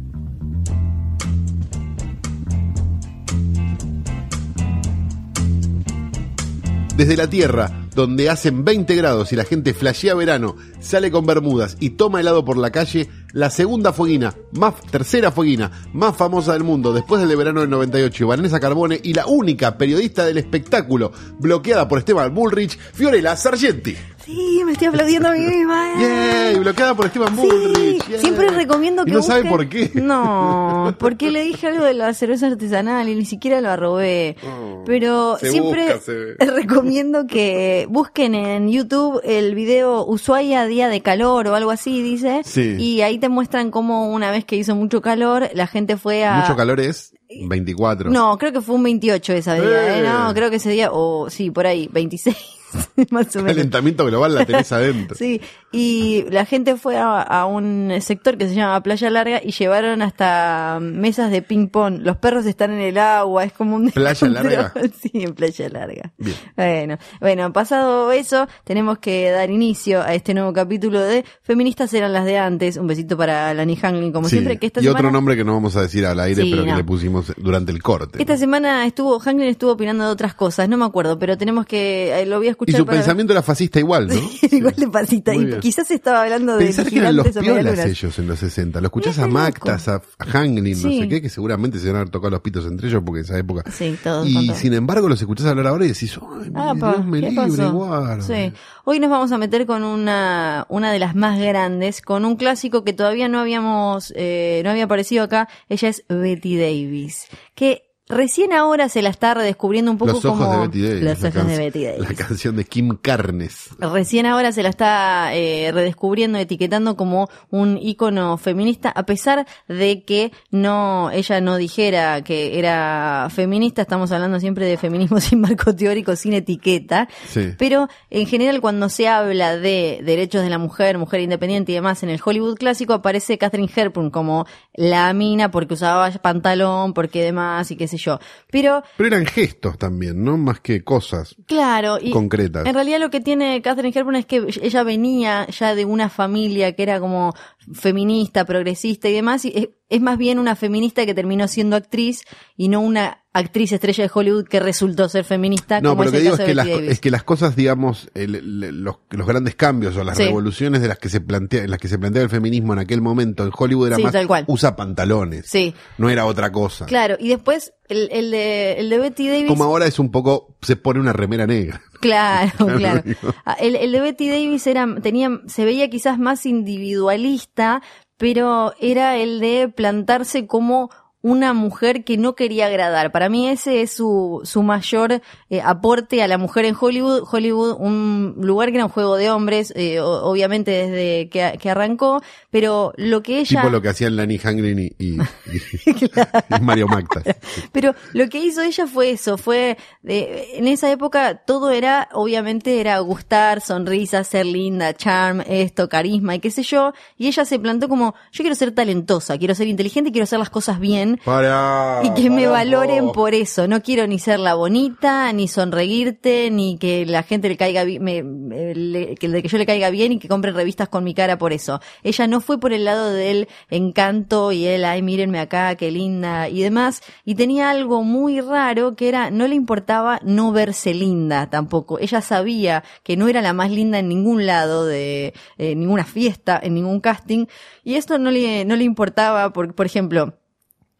Desde la Tierra, donde hacen 20 grados y la gente flashea verano, sale con bermudas y toma helado por la calle, la segunda fueguina, más tercera fueguina, más famosa del mundo después del de verano del 98, Vanessa Carbone y la única periodista del espectáculo bloqueada por Esteban Bullrich, Fiorella Sargenti. Sí, me estoy aplaudiendo a mí misma. ¡Yay! Bloqueada por Esteban Sí, Bullrich. ¡yay! siempre recomiendo Y que no sabe busquen- por qué. No, porque le dije algo de la cerveza artesanal y ni siquiera lo arrobé. Oh, Pero siempre busca, recomiendo que busquen en YouTube el video Ushuaia Día de Calor o algo así, dice. Sí. Y ahí te muestran cómo una vez que hizo mucho calor, la gente fue a... Mucho calor es 24. No, creo que fue un 28 esa día, Eh. ¿eh? No, creo que ese día, o sí, por ahí, 26, más o menos. Calentamiento global la tenés adentro. Sí, y la gente fue a, a un sector que se llama Playa Larga y llevaron hasta mesas de ping pong. Los perros están en el agua, es como un ¿Playa. Larga? Sí, en Playa Larga. Bien. Bueno, bueno, pasado eso, tenemos que dar inicio a este nuevo capítulo de Feministas eran las de antes. Un besito para Lani Hanglin, como Sí. siempre, que esta y semana... otro nombre que no vamos a decir al aire, Sí, pero que le pusimos durante el corte. Esta semana estuvo, Hanglin estuvo opinando de otras cosas, no me acuerdo, pero tenemos que, eh, lo voy a Y escuchar su para- pensamiento era fascista igual, ¿no? Igual de. Muy Y bien. quizás estaba hablando de Pensar que eran los piolas ellos en los 60. Lo escuchás a Mactas, a, Hanglin, no sé qué, que seguramente se van a haber tocado los pitos entre ellos porque en esa época. Sí, todos y sin embargo los escuchás hablar ahora y decís, ay, Ah, pa, Dios me ¿qué libre, guarda. Sí. Hoy nos vamos a meter con una, una de las más grandes, con un clásico que todavía no habíamos, eh, no había aparecido acá. Ella es Betty Davis, que recién ahora se la está redescubriendo un poco Los ojos como de Betty Davis. los ojos de Betty Davis. La canción de Kim Carnes. Recién ahora se la está eh, redescubriendo, etiquetando como un ícono feminista, a pesar de que no, ella no dijera que era feminista, estamos hablando siempre de feminismo sin marco teórico, sin etiqueta, Sí. pero en general cuando se habla de derechos de la mujer, mujer independiente y demás en el Hollywood clásico, aparece Catherine Hepburn como la mina porque usaba pantalón, porque demás y qué sé yo. Pero Pero eran gestos también, ¿no? Más que cosas Claro, y concretas. en realidad lo que tiene Catherine Hepburn es que ella venía ya de una familia que era como feminista, progresista y demás, y es, es más bien una feminista que terminó siendo actriz y no una actriz estrella de Hollywood que resultó ser feminista. No, como pero lo que digo es que, las, es que las cosas, digamos, el- el- los, los grandes cambios o las Sí. revoluciones de las que se plantea, en las que se planteaba el feminismo en aquel momento en Hollywood era Sí, más tal cual. usa pantalones. Sí. No era otra cosa. Claro, y después el, el de, el de Betty Davis. Como ahora es un poco, se pone una remera negra. Claro, Claro. Ah, El, el de Betty Davis era, tenía, se veía quizás más individualista, pero era el de plantarse como una mujer que no quería agradar. Para mí ese es su, su mayor eh, aporte a la mujer en Hollywood. Hollywood, un lugar que era un juego de hombres, eh, obviamente desde que, que arrancó, pero lo que ella... Tipo lo que hacían Lani Hangren y, y- y- y Mario Mactas. Pero lo que hizo ella fue eso, fue de- en esa época todo era, obviamente era gustar, sonrisa, ser linda, charm, esto, carisma y qué sé yo, y ella se plantó como, yo quiero ser talentosa, quiero ser inteligente, quiero hacer las cosas bien Para, y que me valoren por eso, no quiero ni ser la bonita, ni sonreírte, ni que la gente le caiga bien, me- me- le- que, de que yo le caiga bien y que compren revistas con mi cara por eso. Ella no fue por el lado del encanto y él, ay, mírenme acá, qué linda y demás, y tenía algo muy raro que era, no le importaba no verse linda tampoco. Ella sabía que no era la más linda en ningún lado de eh, ninguna fiesta, en ningún casting, y esto no le, no le importaba, por, por ejemplo,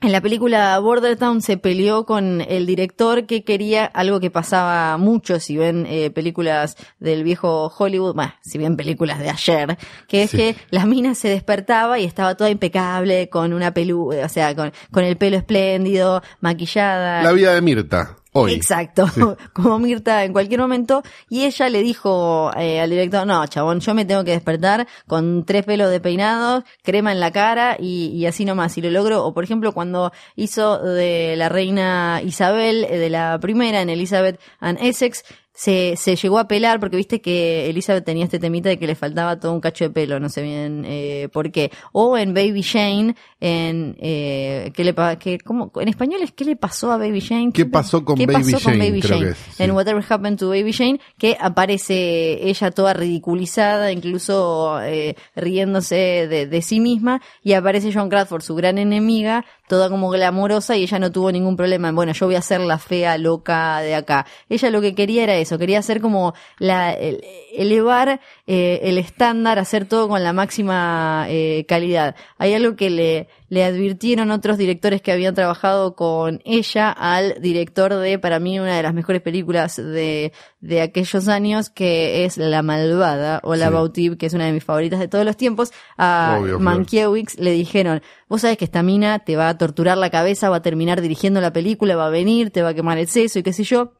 en la película Border Town se peleó con el director que quería algo que pasaba mucho, si ven eh, películas del viejo Hollywood, bueno, si ven películas de ayer, que es Sí. que la mina se despertaba y estaba toda impecable, con una pelu, o sea, con, con el pelo espléndido, maquillada. La vida de Mirta, hoy. Exacto, como Mirta en cualquier momento. Y ella le dijo eh, al director, no, chabón, yo me tengo que despertar con tres pelos de peinados, crema en la cara y, y así nomás. Y lo logro. O por ejemplo, cuando hizo de la reina Isabel, eh, de la primera, en Elizabeth and Essex, se, se llegó a pelar porque viste que Elizabeth tenía este temita de que le faltaba todo un cacho de pelo, no sé bien eh, por qué. O en Baby Jane, en eh, ¿qué le que, cómo, en español es ¿qué le pasó a Baby Jane? ¿Qué pasó con Baby Jane? Creo que es, sí. En Whatever Happened to Baby Jane, que aparece ella toda ridiculizada, incluso eh, riéndose de, de sí misma, y aparece John Crawford, su gran enemiga, toda como glamorosa, y ella no tuvo ningún problema. Bueno, yo voy a ser la fea loca de acá. Ella lo que quería era eso, quería hacer como la, el- elevar eh, el estándar, hacer todo con la máxima eh, calidad. Hay algo que le, le advirtieron otros directores que habían trabajado con ella al director de, para mí, una de las mejores películas de, de aquellos años, que es La Malvada, o La Sí. Bautive, que es una de mis favoritas de todos los tiempos. A Obvio. Mankiewicz le dijeron, vos sabés que esta mina te va a torturar la cabeza, va a terminar dirigiendo la película, va a venir, te va a quemar el seso y qué sé yo.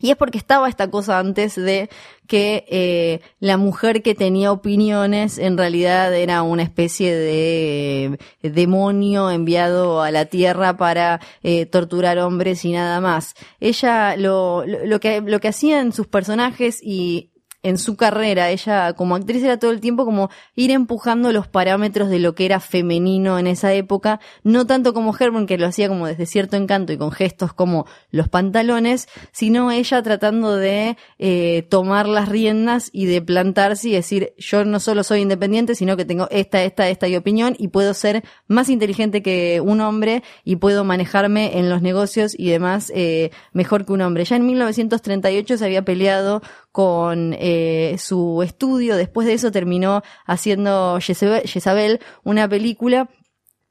Y es porque estaba esta cosa antes de que eh, la mujer que tenía opiniones en realidad era una especie de eh, demonio enviado a la tierra para eh, torturar hombres y nada más. Ella lo, lo, que, lo que hacía en sus personajes y en su carrera, ella como actriz era todo el tiempo como ir empujando los parámetros de lo que era femenino en esa época, no tanto como Herman que lo hacía como desde cierto encanto y con gestos como los pantalones, sino ella tratando de eh, tomar las riendas y de plantarse y decir yo no solo soy independiente, sino que tengo esta, esta, esta y opinión y puedo ser más inteligente que un hombre y puedo manejarme en los negocios y demás eh, mejor que un hombre. Ya en 1938 se había peleado con eh, su estudio. Después de eso terminó haciendo Jezabel, una película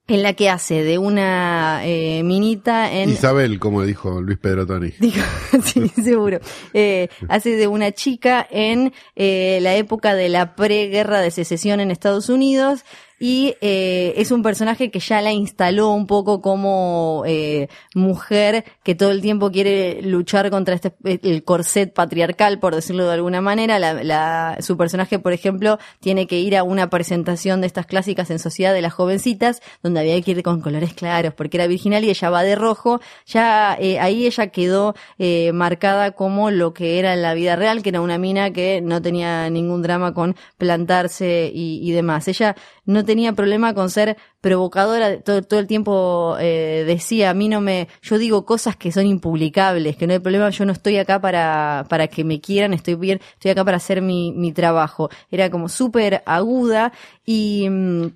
en la que hace de una eh, minita en... Isabel, como dijo Luis Pedro Toni. Sí, seguro. Eh, hace de una chica en eh, la época de la preguerra de secesión en Estados Unidos y eh, es un personaje que ya la instaló un poco como eh, mujer que todo el tiempo quiere luchar contra este el corset patriarcal, por decirlo de alguna manera. La, la- su personaje, por ejemplo, tiene que ir a una presentación de estas clásicas en Sociedad de las Jovencitas, donde había que ir con colores claros, porque era virginal y ella va de rojo. Ya eh, ahí ella quedó eh, marcada como lo que era la vida real, que era una mina que no tenía ningún drama con plantarse y, y demás. Ella no tenía problema con ser provocadora, todo, todo el tiempo eh, decía, a mí no me, yo digo cosas que son impublicables, que no hay problema, yo no estoy acá para, para que me quieran, estoy bien, estoy acá para hacer mi, mi trabajo. Era como súper aguda y... mm,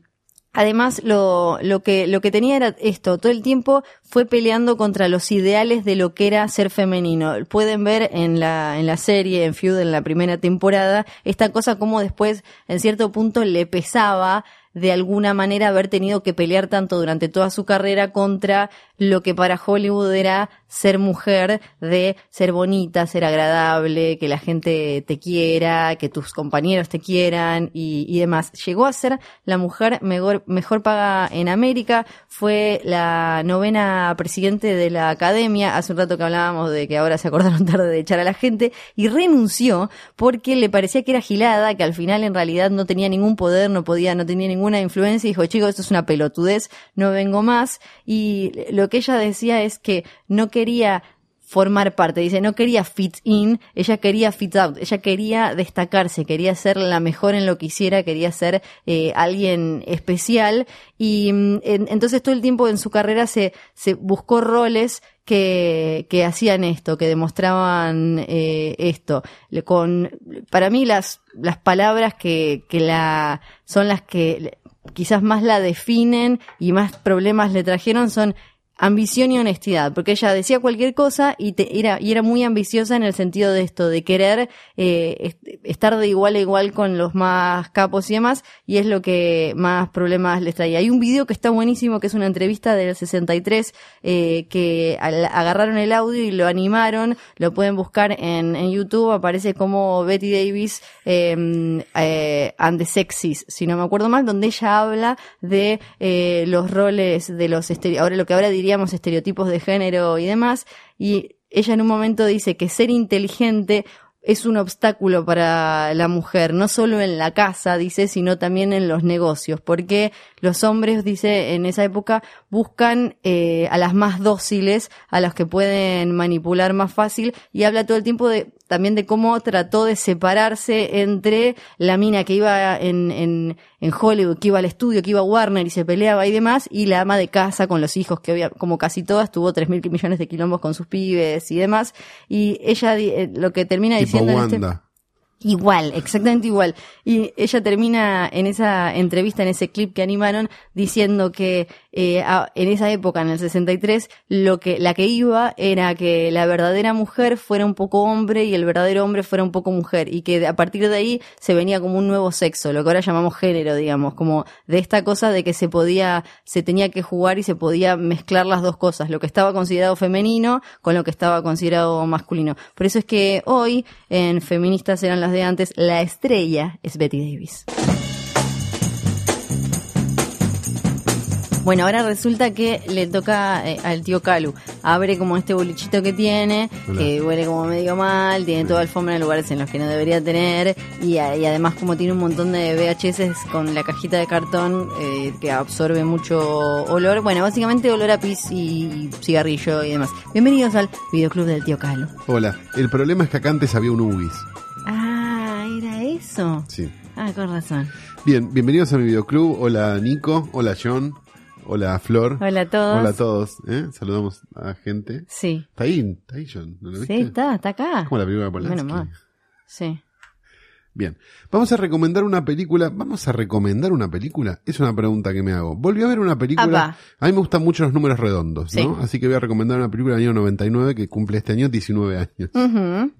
Además, lo, lo que, lo que tenía era esto, todo el tiempo fue peleando contra los ideales de lo que era ser femenino. Pueden ver en la, en la serie, en Feud, en la primera temporada, esta cosa como después, en cierto punto, le pesaba de alguna manera haber tenido que pelear tanto durante toda su carrera contra lo que para Hollywood era ser mujer, de ser bonita, ser agradable, que la gente te quiera, que tus compañeros te quieran y, y demás. Llegó a ser la mujer mejor, mejor paga en América, fue la novena presidente de la academia, hace un rato que hablábamos de que ahora se acordaron tarde de echar a la gente, y renunció porque le parecía que era gilada, que al final en realidad no tenía ningún poder, no podía, no tenía ninguna influencia, y dijo, chicos, esto es una pelotudez, no vengo más, y lo que ella decía es que no quería formar parte. Dice, no quería fit in, ella quería fit out, ella quería destacarse, quería ser la mejor en lo que hiciera, quería ser eh, alguien especial y mm, en- entonces todo el tiempo en su carrera se, se buscó roles que, que hacían esto, que demostraban eh, esto. Con, para mí las, las palabras que, que la, son las que quizás más la definen y más problemas le trajeron son ambición y honestidad, porque ella decía cualquier cosa y, te- era, y era muy ambiciosa en el sentido de esto, de querer eh, est- estar de igual a igual con los más capos y demás, y es lo que más problemas les traía. Hay un video que está buenísimo, que es una entrevista del 63, eh, que al- agarraron el audio y lo animaron, lo pueden buscar en, YouTube, aparece como Betty Davis eh, eh, and the Sexies, si no me acuerdo mal, donde ella habla de eh, los roles de los estere- ahora lo que ahora estereotipos de género y demás, y ella en un momento dice que ser inteligente es un obstáculo para la mujer, no solo en la casa, dice, sino también en los negocios, porque los hombres, dice, en esa época buscan eh, a las más dóciles, a las que pueden manipular más fácil, y habla todo el tiempo de también de cómo trató de separarse entre la mina que iba en, en, en Hollywood, que iba al estudio, que iba a Warner y se peleaba y demás, y la ama de casa con los hijos, que había, como casi todas, tuvo tres mil millones de quilombos con sus pibes y demás, y ella eh, lo que termina Tipo diciendo en este-. Igual, exactamente igual. Y ella termina en esa entrevista, en ese clip que animaron, diciendo que eh, en esa época, en el 63, lo que la que iba era que la verdadera mujer fuera un poco hombre y el verdadero hombre fuera un poco mujer y que a partir de ahí se venía como un nuevo sexo, lo que ahora llamamos género, digamos, como de esta cosa de que se podía, se tenía que jugar y se podía mezclar las dos cosas, lo que estaba considerado femenino con lo que estaba considerado masculino. Por eso es que hoy en Feministas eran las de antes, la estrella es Betty Davis. Bueno, ahora resulta que le toca eh, al tío Calu. Abre como este bolichito que tiene, Hola. que huele como medio mal, tiene toda alfombra en lugares en los que no debería tener, y además como tiene un montón de VHS con la cajita de cartón eh, que absorbe mucho olor. Bueno, básicamente olor a pis y cigarrillo y demás. Bienvenidos al videoclub del tío Calu. Hola. El problema es que acá antes había un UBIS. Ah, era eso. Sí. Ah, con razón. Bien, bienvenidos a mi videoclub. Hola Nico, hola John, hola Flor. Hola a todos. Hola a todos. ¿eh? Saludamos a gente. Sí. Está ahí, está ahí John. ¿No lo viste? Sí, está, está acá. Como la película Polanski. Mal. Sí. Bien. Vamos a recomendar una película. ¿Vamos a recomendar una película? Es una pregunta que me hago. Volví a ver una película. Apa. A mí me gustan mucho los números redondos, ¿no? Sí. Así que voy a recomendar una película del año 99 que cumple este año 19 años.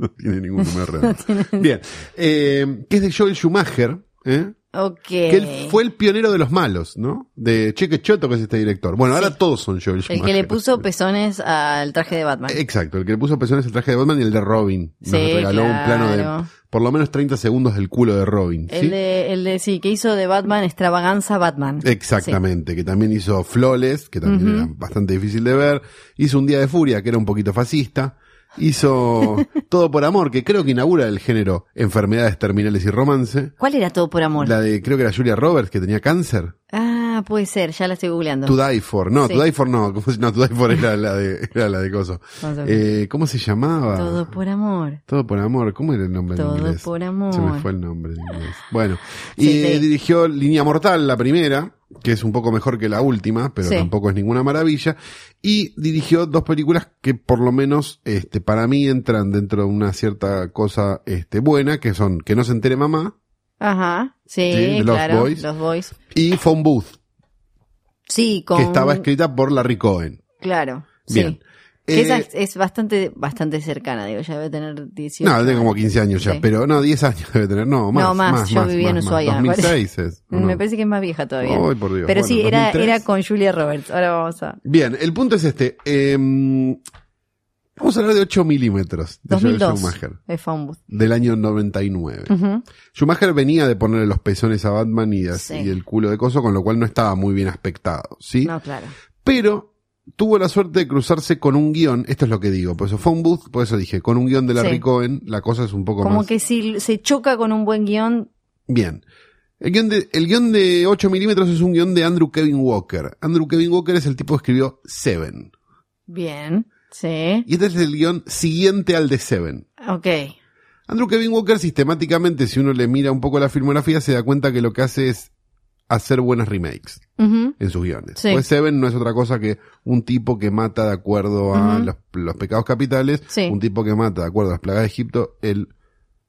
No tiene ningún número redondo. Bien. Eh, que es de Joel Schumacher, ¿eh? Ok. Que él fue el pionero de los malos, ¿no? De Cheque Choto, que es este director. Bueno, ahora todos son Joel Schumacher. El que le puso pezones al traje de Batman. Exacto, el que le puso pezones el traje de Batman y el de Robin. Nos Sí, regaló un plano de por lo menos 30 segundos del culo de Robin. ¿sí? El de, el de, sí, que hizo de Batman extravaganza Batman. Exactamente, que también hizo Flawless, que también era bastante difícil de ver. Hizo Un Día de Furia, que era un poquito fascista. Hizo Todo por Amor, que creo que inaugura el género enfermedades terminales y romance. ¿Cuál era todo por amor? La de, creo que era Julia Roberts, que tenía cáncer. Ah, puede ser, ya la estoy googleando. To Die For. No, Sí. To Die For no. ¿Cómo se- No, To Die For era la de, era la de Coso. Eh, ¿Cómo se llamaba? Todo por amor. Todo por amor. ¿Cómo era el nombre Todo en inglés? por amor. Se me fue el nombre en inglés. Bueno. Y Sí, sí. dirigió Línea Mortal, la primera, que es un poco mejor que la última, pero tampoco es ninguna maravilla. Y dirigió dos películas que por lo menos, este, para mí entran dentro de una cierta cosa, este, buena, que son Que no se entere mamá Ajá, sí, Sí, claro. Boys. Los Boys. y Phone Booth, Sí, con... que estaba escrita por Larry Cohen. Claro, Bien. sí. Que Eh, esa es, bastante, bastante cercana, digo, ya debe tener 18. no, tengo como 15 años ya, Sí. pero no, 10 años debe tener, no, más. No, más, yo vivía en Ushuaia, me 2006 es. ¿o Me parece que es más vieja todavía. Ay, por Dios. Pero Bueno, sí, era, 2003. era con Julia Roberts. Ahora vamos a. Bien, el punto es este. eh, vamos a hablar de 8 milímetros de Joel 2002. Schumacher, Phone Booth. del año 99. Ujú. Schumacher venía de ponerle los pezones a Batman y, así Sí. el culo de coso, con lo cual no estaba muy bien aspectado, ¿sí? No, claro. Pero tuvo la suerte de cruzarse con un guion, esto es lo que digo, por eso Booth, por eso dije, con un guion de Larry Sí. Cohen, la cosa es un poco Como más... que si se choca con un buen guion, Bien. El guion, de, el guion de 8 milímetros es un guion de Andrew Kevin Walker. Andrew Kevin Walker es el tipo que escribió Seven. bien. Sí. Y este es el guion siguiente al de Seven. Ok. Andrew Kevin Walker sistemáticamente, si uno le mira un poco la filmografía, se da cuenta que lo que hace es hacer buenas remakes en sus guiones. Sí. Pues Seven no es otra cosa que un tipo que mata de acuerdo a los, los pecados capitales, Sí. un tipo que mata de acuerdo a las plagas de Egipto, el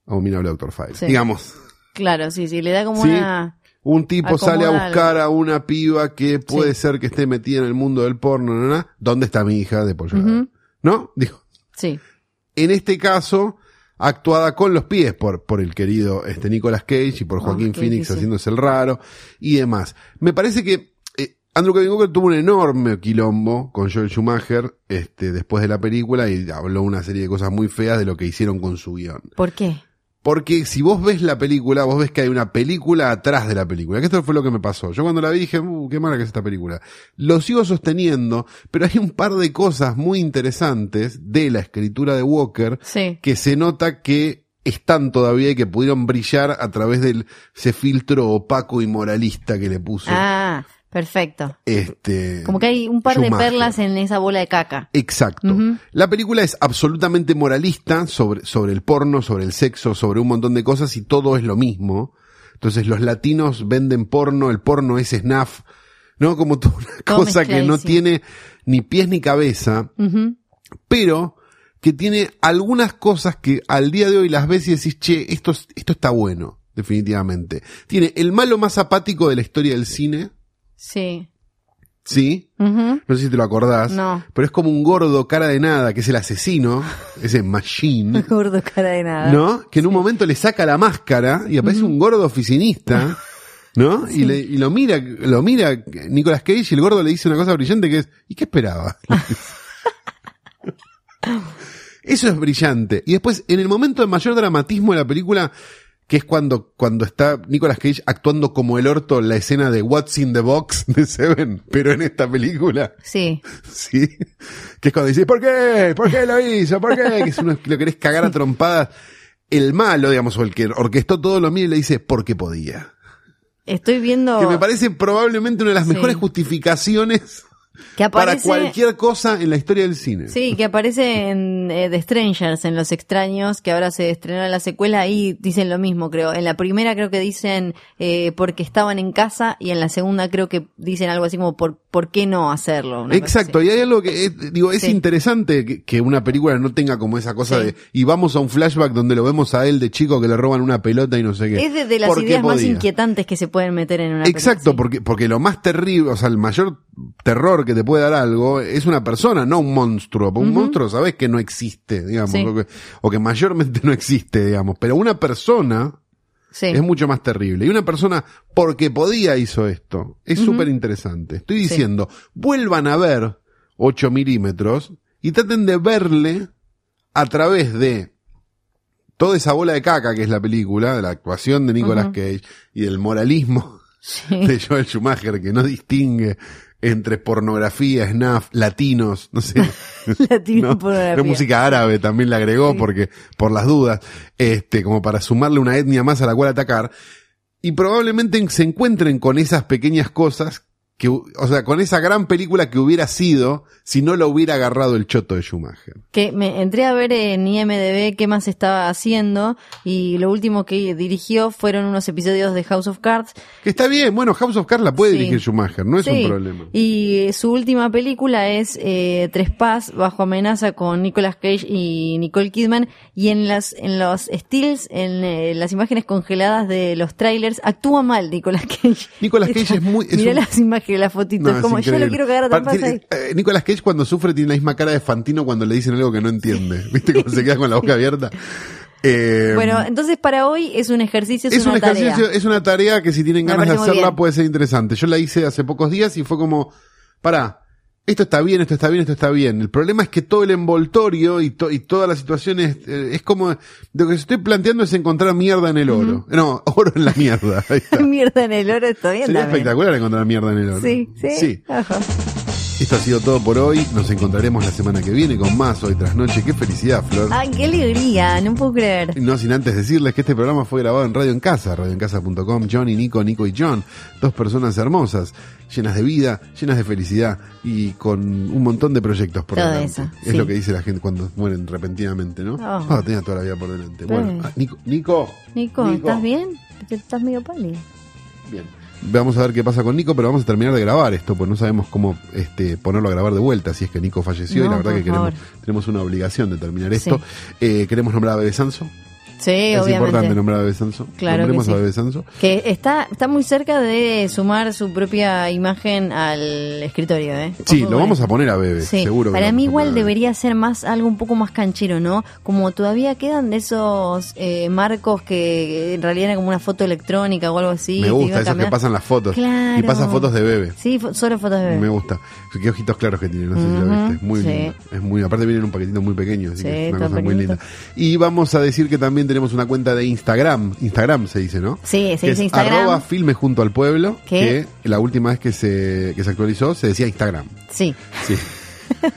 abominable Doctor File. Sí. Digamos, Claro, sí, sí. Le da como una. Un tipo sale a buscar a una piba que puede Sí. ser que esté metida en el mundo del porno, ¿no? ¿no? ¿dónde está mi hija de pollo? ¿No? Digo, Sí. en este caso, actuada con los pies por, por el querido este Nicolas Cage y por Oh, Joaquín Phoenix difícil. haciéndose el raro y demás. Me parece que eh, Andrew Kevin Walker tuvo un enorme quilombo con Joel Schumacher este, después de la película y habló una serie de cosas muy feas de lo que hicieron con su guion. ¿Por qué? Porque si vos ves la película, vos ves que hay una película atrás de la película. Que esto fue lo que me pasó. Yo cuando la vi dije, uh, qué mala que es esta película. Lo sigo sosteniendo, pero hay un par de cosas muy interesantes de la escritura de Walker Sí. que se nota que están todavía y que pudieron brillar a través de ese filtro opaco y moralista que le puso. Ah, perfecto. este, Como que hay un par de perlas en esa bola de caca. Exacto. La película es absolutamente moralista sobre, sobre el porno, sobre el sexo, sobre un montón de cosas y todo es lo mismo. Entonces los latinos venden porno, el porno es snuff, ¿no? Como toda una Todo cosa que no tiene ni pies ni cabeza, pero que tiene algunas cosas que al día de hoy las ves y decís, che, esto, es- esto está bueno, definitivamente. Tiene el malo más apático de la historia del cine, Sí. ¿sí? No sé si te lo acordás. No. Pero es como un gordo cara de nada, que es el asesino, ese machine, Gordo cara de nada. ¿no? Que en un momento le saca la máscara y aparece un gordo oficinista, ¿no? Y, le- y lo mira, lo mira Nicolas Cage y el gordo le dice una cosa brillante que es, ¿y qué esperaba? Eso es brillante. Y después, en el momento de mayor dramatismo de la película, que es cuando, cuando está Nicolas Cage actuando como el orto en la escena de What's in the Box de Seven, pero en esta película. Sí. Sí. Que es cuando dices, ¿por qué? ¿Por qué lo hizo? ¿Por qué? Que es uno lo querés cagar a trompadas. El malo, digamos, o el que orquestó todo lo mío y le dice, porque podía. Estoy viendo Que me parece probablemente una de las Sí. mejores justificaciones que para cualquier cosa en la historia del cine. Sí, que aparece en eh, The Strangers, en Los Extraños, que ahora se estrenó la secuela, ahí dicen lo mismo, creo. En la primera creo que dicen eh, porque estaban en casa y en la segunda creo que dicen algo así como por, ¿por qué no hacerlo? Exacto, y hay algo que, es, digo, es Sí. interesante que, que una película no tenga como esa cosa Sí. de, y vamos a un flashback donde lo vemos a él de chico que le roban una pelota y no sé qué. Es de, de las ideas más inquietantes que se pueden meter en una Exacto, película, porque, porque lo más terrible, o sea, el mayor terror que te puede dar algo es una persona, no un monstruo. Porque Un monstruo sabes que no existe, digamos, Sí. o, que, o que mayormente no existe, digamos. Pero una persona Sí. es mucho más terrible. Y una persona, porque podía, hizo esto. Es súper interesante. Estoy Sí. diciendo, vuelvan a ver 8 milímetros y traten de verle a través de toda esa bola de caca que es la película, de la actuación de Nicolas. Cage y del moralismo Sí. de Joel Schumacher que no distingue entre pornografía, snuff, latinos, no sé. Latino ¿no? pornografía. Música árabe también le agregó Sí. porque, por las dudas, este, como para sumarle una etnia más a la cual atacar. Y probablemente se encuentren con esas pequeñas cosas que, o sea, con esa gran película que hubiera sido si no lo hubiera agarrado el choto de Schumacher. que me entré a ver en IMDB qué más estaba haciendo y lo último que dirigió fueron unos episodios de House of Cards. Que está bien, bueno, House of Cards la puede Sí. dirigir Schumacher, no es Sí. un problema. Y su última película es eh, Trespass bajo amenaza con Nicolas Cage y Nicole Kidman y en las en los stills, en eh, las imágenes congeladas de los trailers actúa mal Nicolas Cage. Nicolas Cage es muy- es Mirá un- las imágenes quiere la fotito. No, es como, yo lo quiero cagar a Pa- trompadas tiene- ahí. eh, Nicolas Cage cuando sufre tiene la misma cara de Fantino cuando le dicen algo que no entiende. ¿Viste cómo se queda con la boca abierta? Eh, Bueno, entonces para hoy es un ejercicio, es, es una un ejercicio, tarea. es una tarea que si tienen Me ganas de hacerla puede ser interesante. Yo la hice hace pocos días y fue como, pará, esto está bien, esto está bien, esto está bien. El problema es que todo el envoltorio y, to- y todas las situaciones, eh, es como, lo que estoy planteando es encontrar mierda en el oro. No, oro en la mierda. Está. Mierda en el oro, estoy bien Sería también. espectacular encontrar mierda en el oro. Sí, sí. Sí. Ajá. Esto ha sido todo por hoy. Nos encontraremos la semana que viene con más hoy tras noche. Qué felicidad, Flor. Ay, qué alegría, no puedo creer. No sin antes decirles que este programa fue grabado en Radio en Casa, radioencasa.com, John y Nico, Nico y John, dos personas hermosas, llenas de vida, llenas de felicidad y con un montón de proyectos por Todo delante. eso, es sí. lo que dice la gente cuando mueren repentinamente, ¿no? Oh. Ah, tenía toda la vida por delante. Bueno, Sí. ah, Nico, Nico, Nico, ¿estás bien? Estás medio pálido. Bien. Vamos a ver qué pasa con Nico, pero vamos a terminar de grabar esto, pues no sabemos cómo este, ponerlo a grabar de vuelta, si es que Nico falleció y la verdad que queremos, favor. tenemos una obligación de terminar Sí. esto. Eh, queremos nombrar a Bebe Sanso. Sí, es obviamente. importante nombrar a Bebe Sanso. Claro que Nombremos sí. a Bebe Sanso. Que está, está muy cerca de sumar su propia imagen al escritorio, ¿eh? Sí, lo vamos a poner a Bebe, Sí, seguro. que para mí igual Bebe. debería ser más algo un poco más canchero, ¿no? Como todavía quedan de esos eh, marcos que en realidad era como una foto electrónica o algo así. Me que gusta, esos que pasan las fotos. Claro. Y pasan fotos de Bebe. Sí, solo fotos de bebé. Me gusta. Qué ojitos claros que tiene, no sé si lo viste. Es muy sí. lindo. Es muy, aparte viene en un paquetito muy pequeño, así Sí, que es una cosa muy linda. Y vamos a decir que también tenemos una cuenta de Instagram. Instagram se dice, ¿no? Sí, se que dice es Instagram. Arroba filme junto al pueblo. ¿Qué? Que la última vez que se, que se actualizó se decía Instagram. Sí, Sí.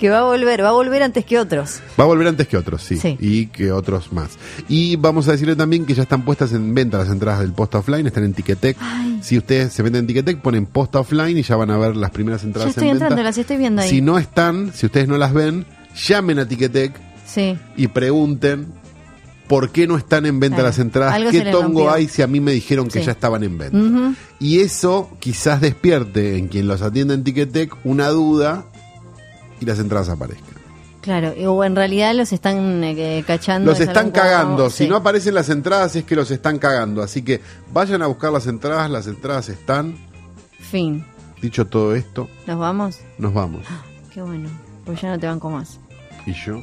que va a volver, va a volver antes que otros. Va a volver antes que otros, sí, Sí. Y que otros más. Y vamos a decirle también que ya están puestas en venta las entradas del post offline, están en Ticketek. Ay. Si ustedes se venden en Ticketek, ponen post offline y ya van a ver las primeras Ya entradas estoy en entrando, venta. las estoy viendo ahí. Si no están, si ustedes no las ven, llamen a Ticketek Sí. y pregunten por qué no están en venta Claro. las entradas, Algo qué tongo hay si a mí me dijeron que Sí. ya estaban en venta. Y eso quizás despierte en quien los atiende en Ticketek una duda y las entradas aparezcan. Claro, o en realidad los están eh, cachando. Los es están como- cagando. Si sí. no aparecen las entradas es que los están cagando. Así que vayan a buscar las entradas. Las entradas están. Fin. Dicho todo esto, ¿Nos vamos? nos vamos. Qué bueno. Pues ya no te banco más. Y yo.